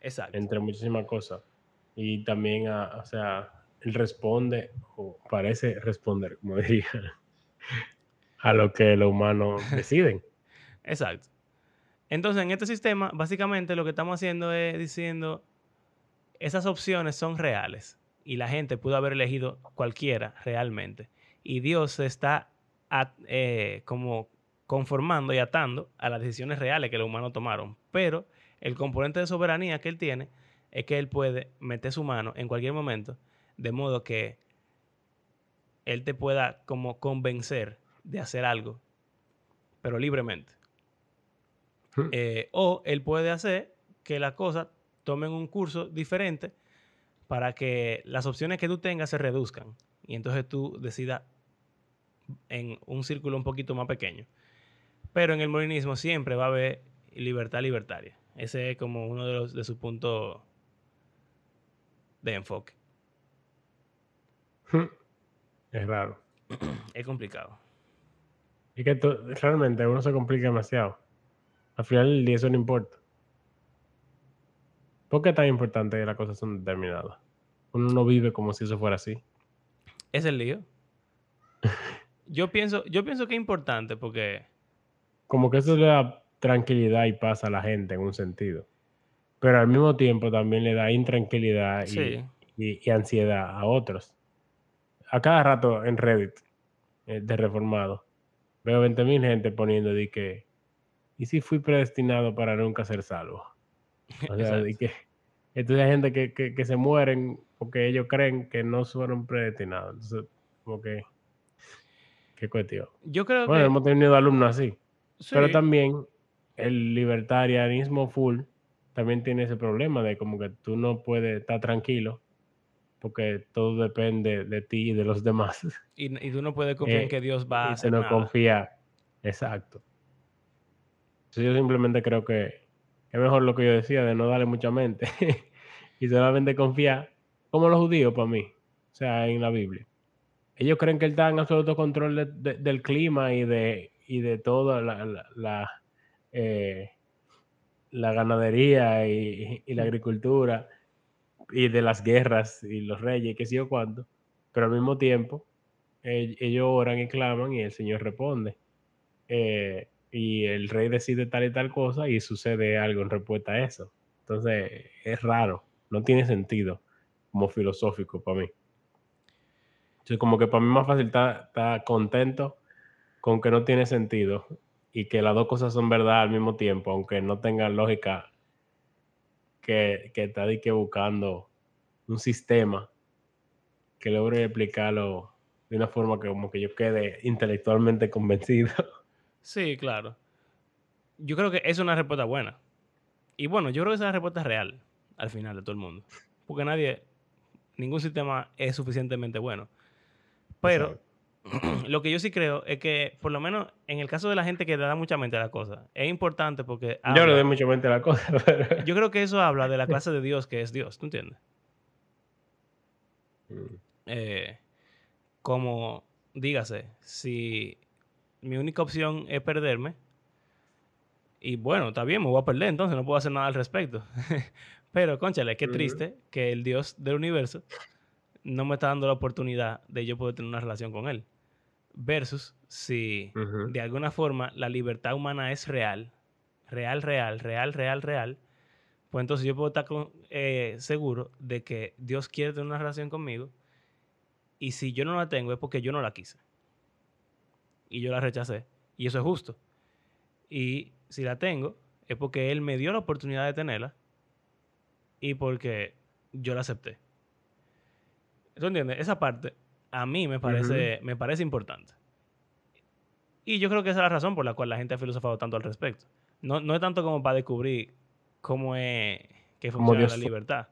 Exacto. Entre muchísimas cosas. Y también, o sea, Él responde, o parece responder, como <laughs> diría, a lo que los humanos <laughs> deciden. Exacto. Entonces, en este sistema, básicamente lo que estamos haciendo es diciendo, esas opciones son reales y la gente pudo haber elegido cualquiera realmente. Y Dios se está eh, como conformando y atando a las decisiones reales que los humanos tomaron. Pero el componente de soberanía que él tiene es que él puede meter su mano en cualquier momento, de modo que él te pueda como convencer de hacer algo, pero libremente. Hmm. Eh, o él puede hacer que las cosas tomen un curso diferente para que las opciones que tú tengas se reduzcan y entonces tú decidas en un círculo un poquito más pequeño. Pero en el molinismo siempre va a haber libertad libertaria. Ese es como uno de, los, de sus puntos de enfoque. Es raro. es complicado. Y que realmente uno se complica demasiado. Al final el día eso no importa. ¿Por qué es tan importante que las cosas son determinadas? Uno no vive como si eso fuera así. Es el lío. <laughs> yo pienso, yo pienso que es importante porque. Como que eso le da tranquilidad y paz a la gente en un sentido. Pero al mismo tiempo también le da intranquilidad y, ansiedad a otros. A cada rato en Reddit eh, de reformado veo 20.000 gente poniendo de que, ¿y si fui predestinado para nunca ser salvo? <laughs> O sea, de que, entonces hay gente que, que, se mueren porque ellos creen que no fueron predestinados. Entonces, como que, qué cuestión. Yo creo bueno, hemos tenido alumnos así. Pero también el libertarianismo full también tiene ese problema de como que tú no puedes estar tranquilo porque todo depende de ti y de los demás. <laughs> Y, y tú no puedes confiar en eh, que Dios va a hacer no confía, exacto. yo simplemente creo que es mejor lo que yo decía de no darle mucha mente <laughs> y solamente confiar, como los judíos para mí, o sea, en la Biblia. Ellos creen que él está en absoluto control del clima y de, y de toda la, la, eh, ganadería y, la agricultura y de las guerras y los reyes, que sé yo cuánto, pero al mismo tiempo ellos oran y claman y el Señor responde. Eh, y el rey decide tal y tal cosa y sucede algo en respuesta a eso. Entonces es raro, no tiene sentido como filosófico para mí. Entonces como que para mí es más fácil estar, contento con que no tiene sentido y que las dos cosas son verdad al mismo tiempo, aunque no tengan lógica que, que está que buscando un sistema que logre explicarlo de una forma que como que yo quede intelectualmente <laughs> convencido. Sí, claro. Yo creo que es una respuesta buena. Y bueno, yo creo que esa es la respuesta real al final de todo el mundo. Porque nadie, ningún sistema es suficientemente bueno. Pero <clears throat> lo que yo sí creo es que, por lo menos en el caso de la gente que le da mucha mente a la cosa, es importante porque... yo le doy mucha mente a la cosa. <laughs> Yo creo que eso habla de la clase de Dios que es Dios, ¿tú entiendes? Mm. Eh, como, dígase, si mi única opción es perderme Y bueno, está bien, me voy a perder entonces, no puedo hacer nada al respecto. <laughs> Pero, conchale, qué triste que el Dios del universo no me está dando la oportunidad de yo poder tener una relación con Él. Versus si de alguna forma la libertad humana es real, real, real, real, real, real, pues entonces yo puedo estar eh, seguro de que Dios quiere tener una relación conmigo y si yo no la tengo es porque yo no la quise y yo la rechacé y eso es justo. Y si la tengo es porque Él me dio la oportunidad de tenerla y porque yo la acepté. ¿Tú entiendes? Esa parte a mí me parece, me parece importante. Y yo creo que esa es la razón por la cual la gente ha filosofado tanto al respecto. No, no es tanto como para descubrir cómo es que funciona la libertad.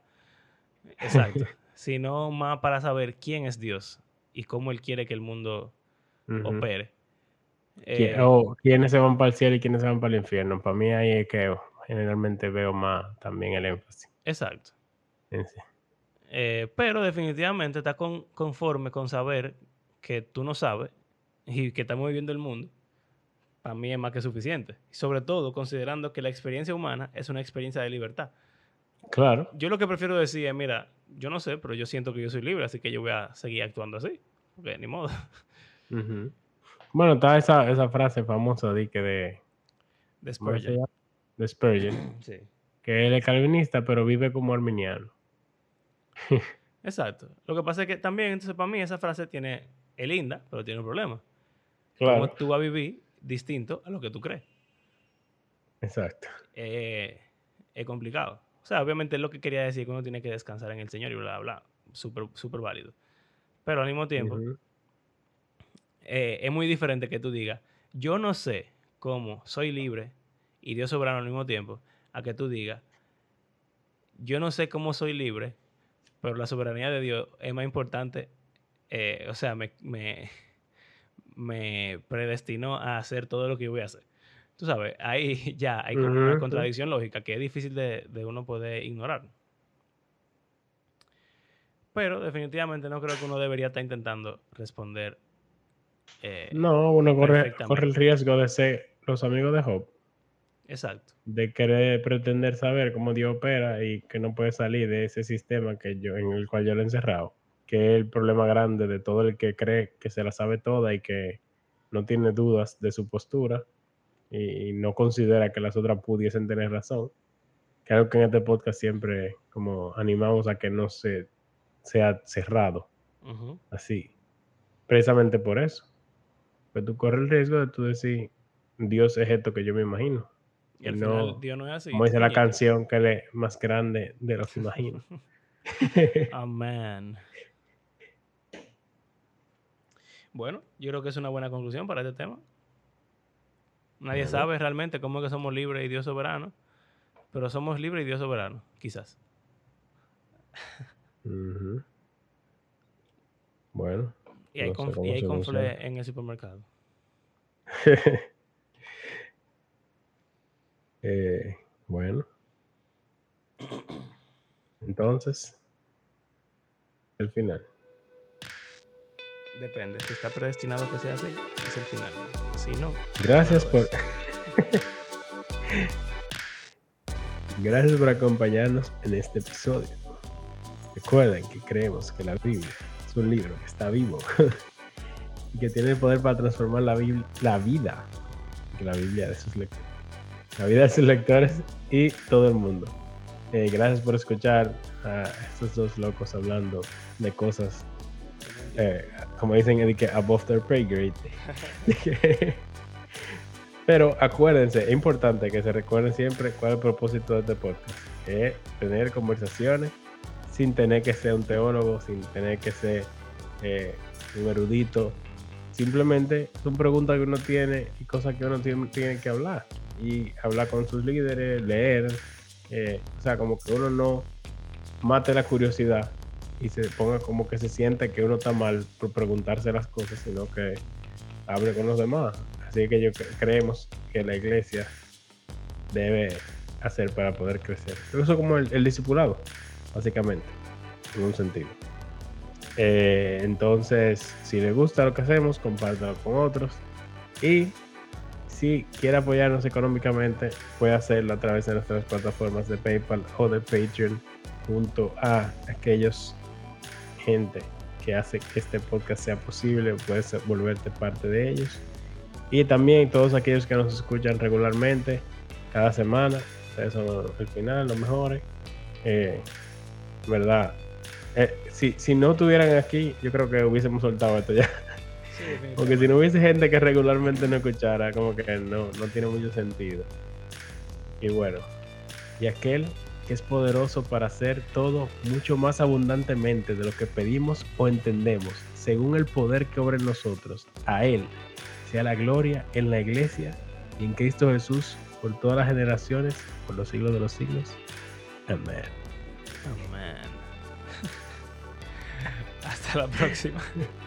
Exacto. <laughs> sino más para saber quién es Dios y cómo Él quiere que el mundo opere. Eh, o quiénes se van para el cielo y quiénes se van para el infierno. Para mí ahí es que generalmente veo más también el énfasis. Exacto. Eh, pero definitivamente está conforme con saber que tú no sabes y que estamos viviendo el mundo. Para mí es más que suficiente. sobre todo considerando que la experiencia humana es una experiencia de libertad. Claro. Yo lo que prefiero decir es, mira, yo no sé, pero yo siento que yo soy libre, así que yo voy a seguir actuando así. Porque ni modo. Bueno, está esa, esa frase famosa de que de... De Spurgeon. De Spurgeon. sí. Que él es calvinista, pero vive como arminiano. <laughs> Exacto. Lo que pasa es que también, entonces, para mí esa frase tiene... Es linda, pero tiene un problema. Claro. Como tú vas a vivir distinto a lo que tú crees. Exacto. Eh, es complicado. O sea, obviamente es lo que quería decir que uno tiene que descansar en el Señor y bla, bla, bla. Súper, súper válido. Pero al mismo tiempo, eh, es muy diferente que tú digas, yo no sé cómo soy libre y Dios soberano al mismo tiempo, a que tú digas, yo no sé cómo soy libre, pero la soberanía de Dios es más importante, eh, o sea, me, me, me, predestinó a hacer todo lo que yo voy a hacer. Tú sabes, ahí <laughs> ya hay como una contradicción lógica que es difícil de, de uno poder ignorar. Pero definitivamente no creo que uno debería estar intentando responder eh, no, uno corre, corre el riesgo de ser los amigos de Job. Exacto. De querer pretender saber cómo Dios opera y que no puede salir de ese sistema que yo, en el cual yo lo he encerrado. Que es el problema grande de todo el que cree que se la sabe toda y que no tiene dudas de su postura y, no considera que las otras pudiesen tener razón. Que algo que en este podcast siempre como animamos a que no se sea cerrado. Así. Precisamente por eso pues tú corres el riesgo de tú decir, Dios es esto que yo me imagino. Y al no, final, Dios no es así. Como dice la canción que es más grande de lo que imagino. <laughs> Amén. Bueno, yo creo que es una buena conclusión para este tema. Nadie sabe realmente cómo es que somos libres y Dios soberano, pero somos libres y Dios soberano, quizás. Bueno. Y hay, confle en el supermercado. <laughs> Eh, bueno. Entonces, el final. Depende. Si está predestinado que sea así, es el final. Si no. Gracias por. <laughs> Gracias por acompañarnos en este episodio. Recuerden que creemos que la Biblia es un libro que está vivo <laughs> y que tiene el poder para transformar la, la vida, la Biblia de sus lectores, la vida de sus lectores y todo el mundo. Eh, gracias por escuchar a estos dos locos hablando de cosas, eh, como dicen, que above their pay grade. <laughs> Pero acuérdense, es importante que se recuerden siempre cuál es el propósito de este podcast. Es tener conversaciones sin tener que ser un teólogo, sin tener que ser eh, un erudito, Simplemente son preguntas que uno tiene y cosas que uno tiene, que hablar. Y hablar con sus líderes, leer. Eh, o sea, como que uno no mate la curiosidad y se ponga como que se siente que uno está mal por preguntarse las cosas, sino que hable con los demás. Así que yo creemos que la iglesia debe hacer para poder crecer. Eso es como el, discipulado, básicamente, en un sentido. Eh, entonces, si les gusta lo que hacemos, compártelo con otros. Y si quiere apoyarnos económicamente, puede hacerlo a través de nuestras plataformas de PayPal o de Patreon, junto a aquellos gente que hace que este podcast sea posible, puedes volverte parte de ellos. Y también todos aquellos que nos escuchan regularmente, cada semana, ustedes son el final, los mejores. Eh, ¿Verdad? Eh, si, si no estuvieran aquí, yo creo que hubiésemos soltado esto ya. Porque si no hubiese gente que regularmente no escuchara, como que no, no tiene mucho sentido. Y bueno, y aquel que es poderoso para hacer todo mucho más abundantemente de lo que pedimos o entendemos, según el poder que obra en nosotros. A Él sea la gloria en la iglesia y en Cristo Jesús por todas las generaciones, por los siglos de los siglos. Amén. Amén. <laughs> Hasta la próxima. <laughs>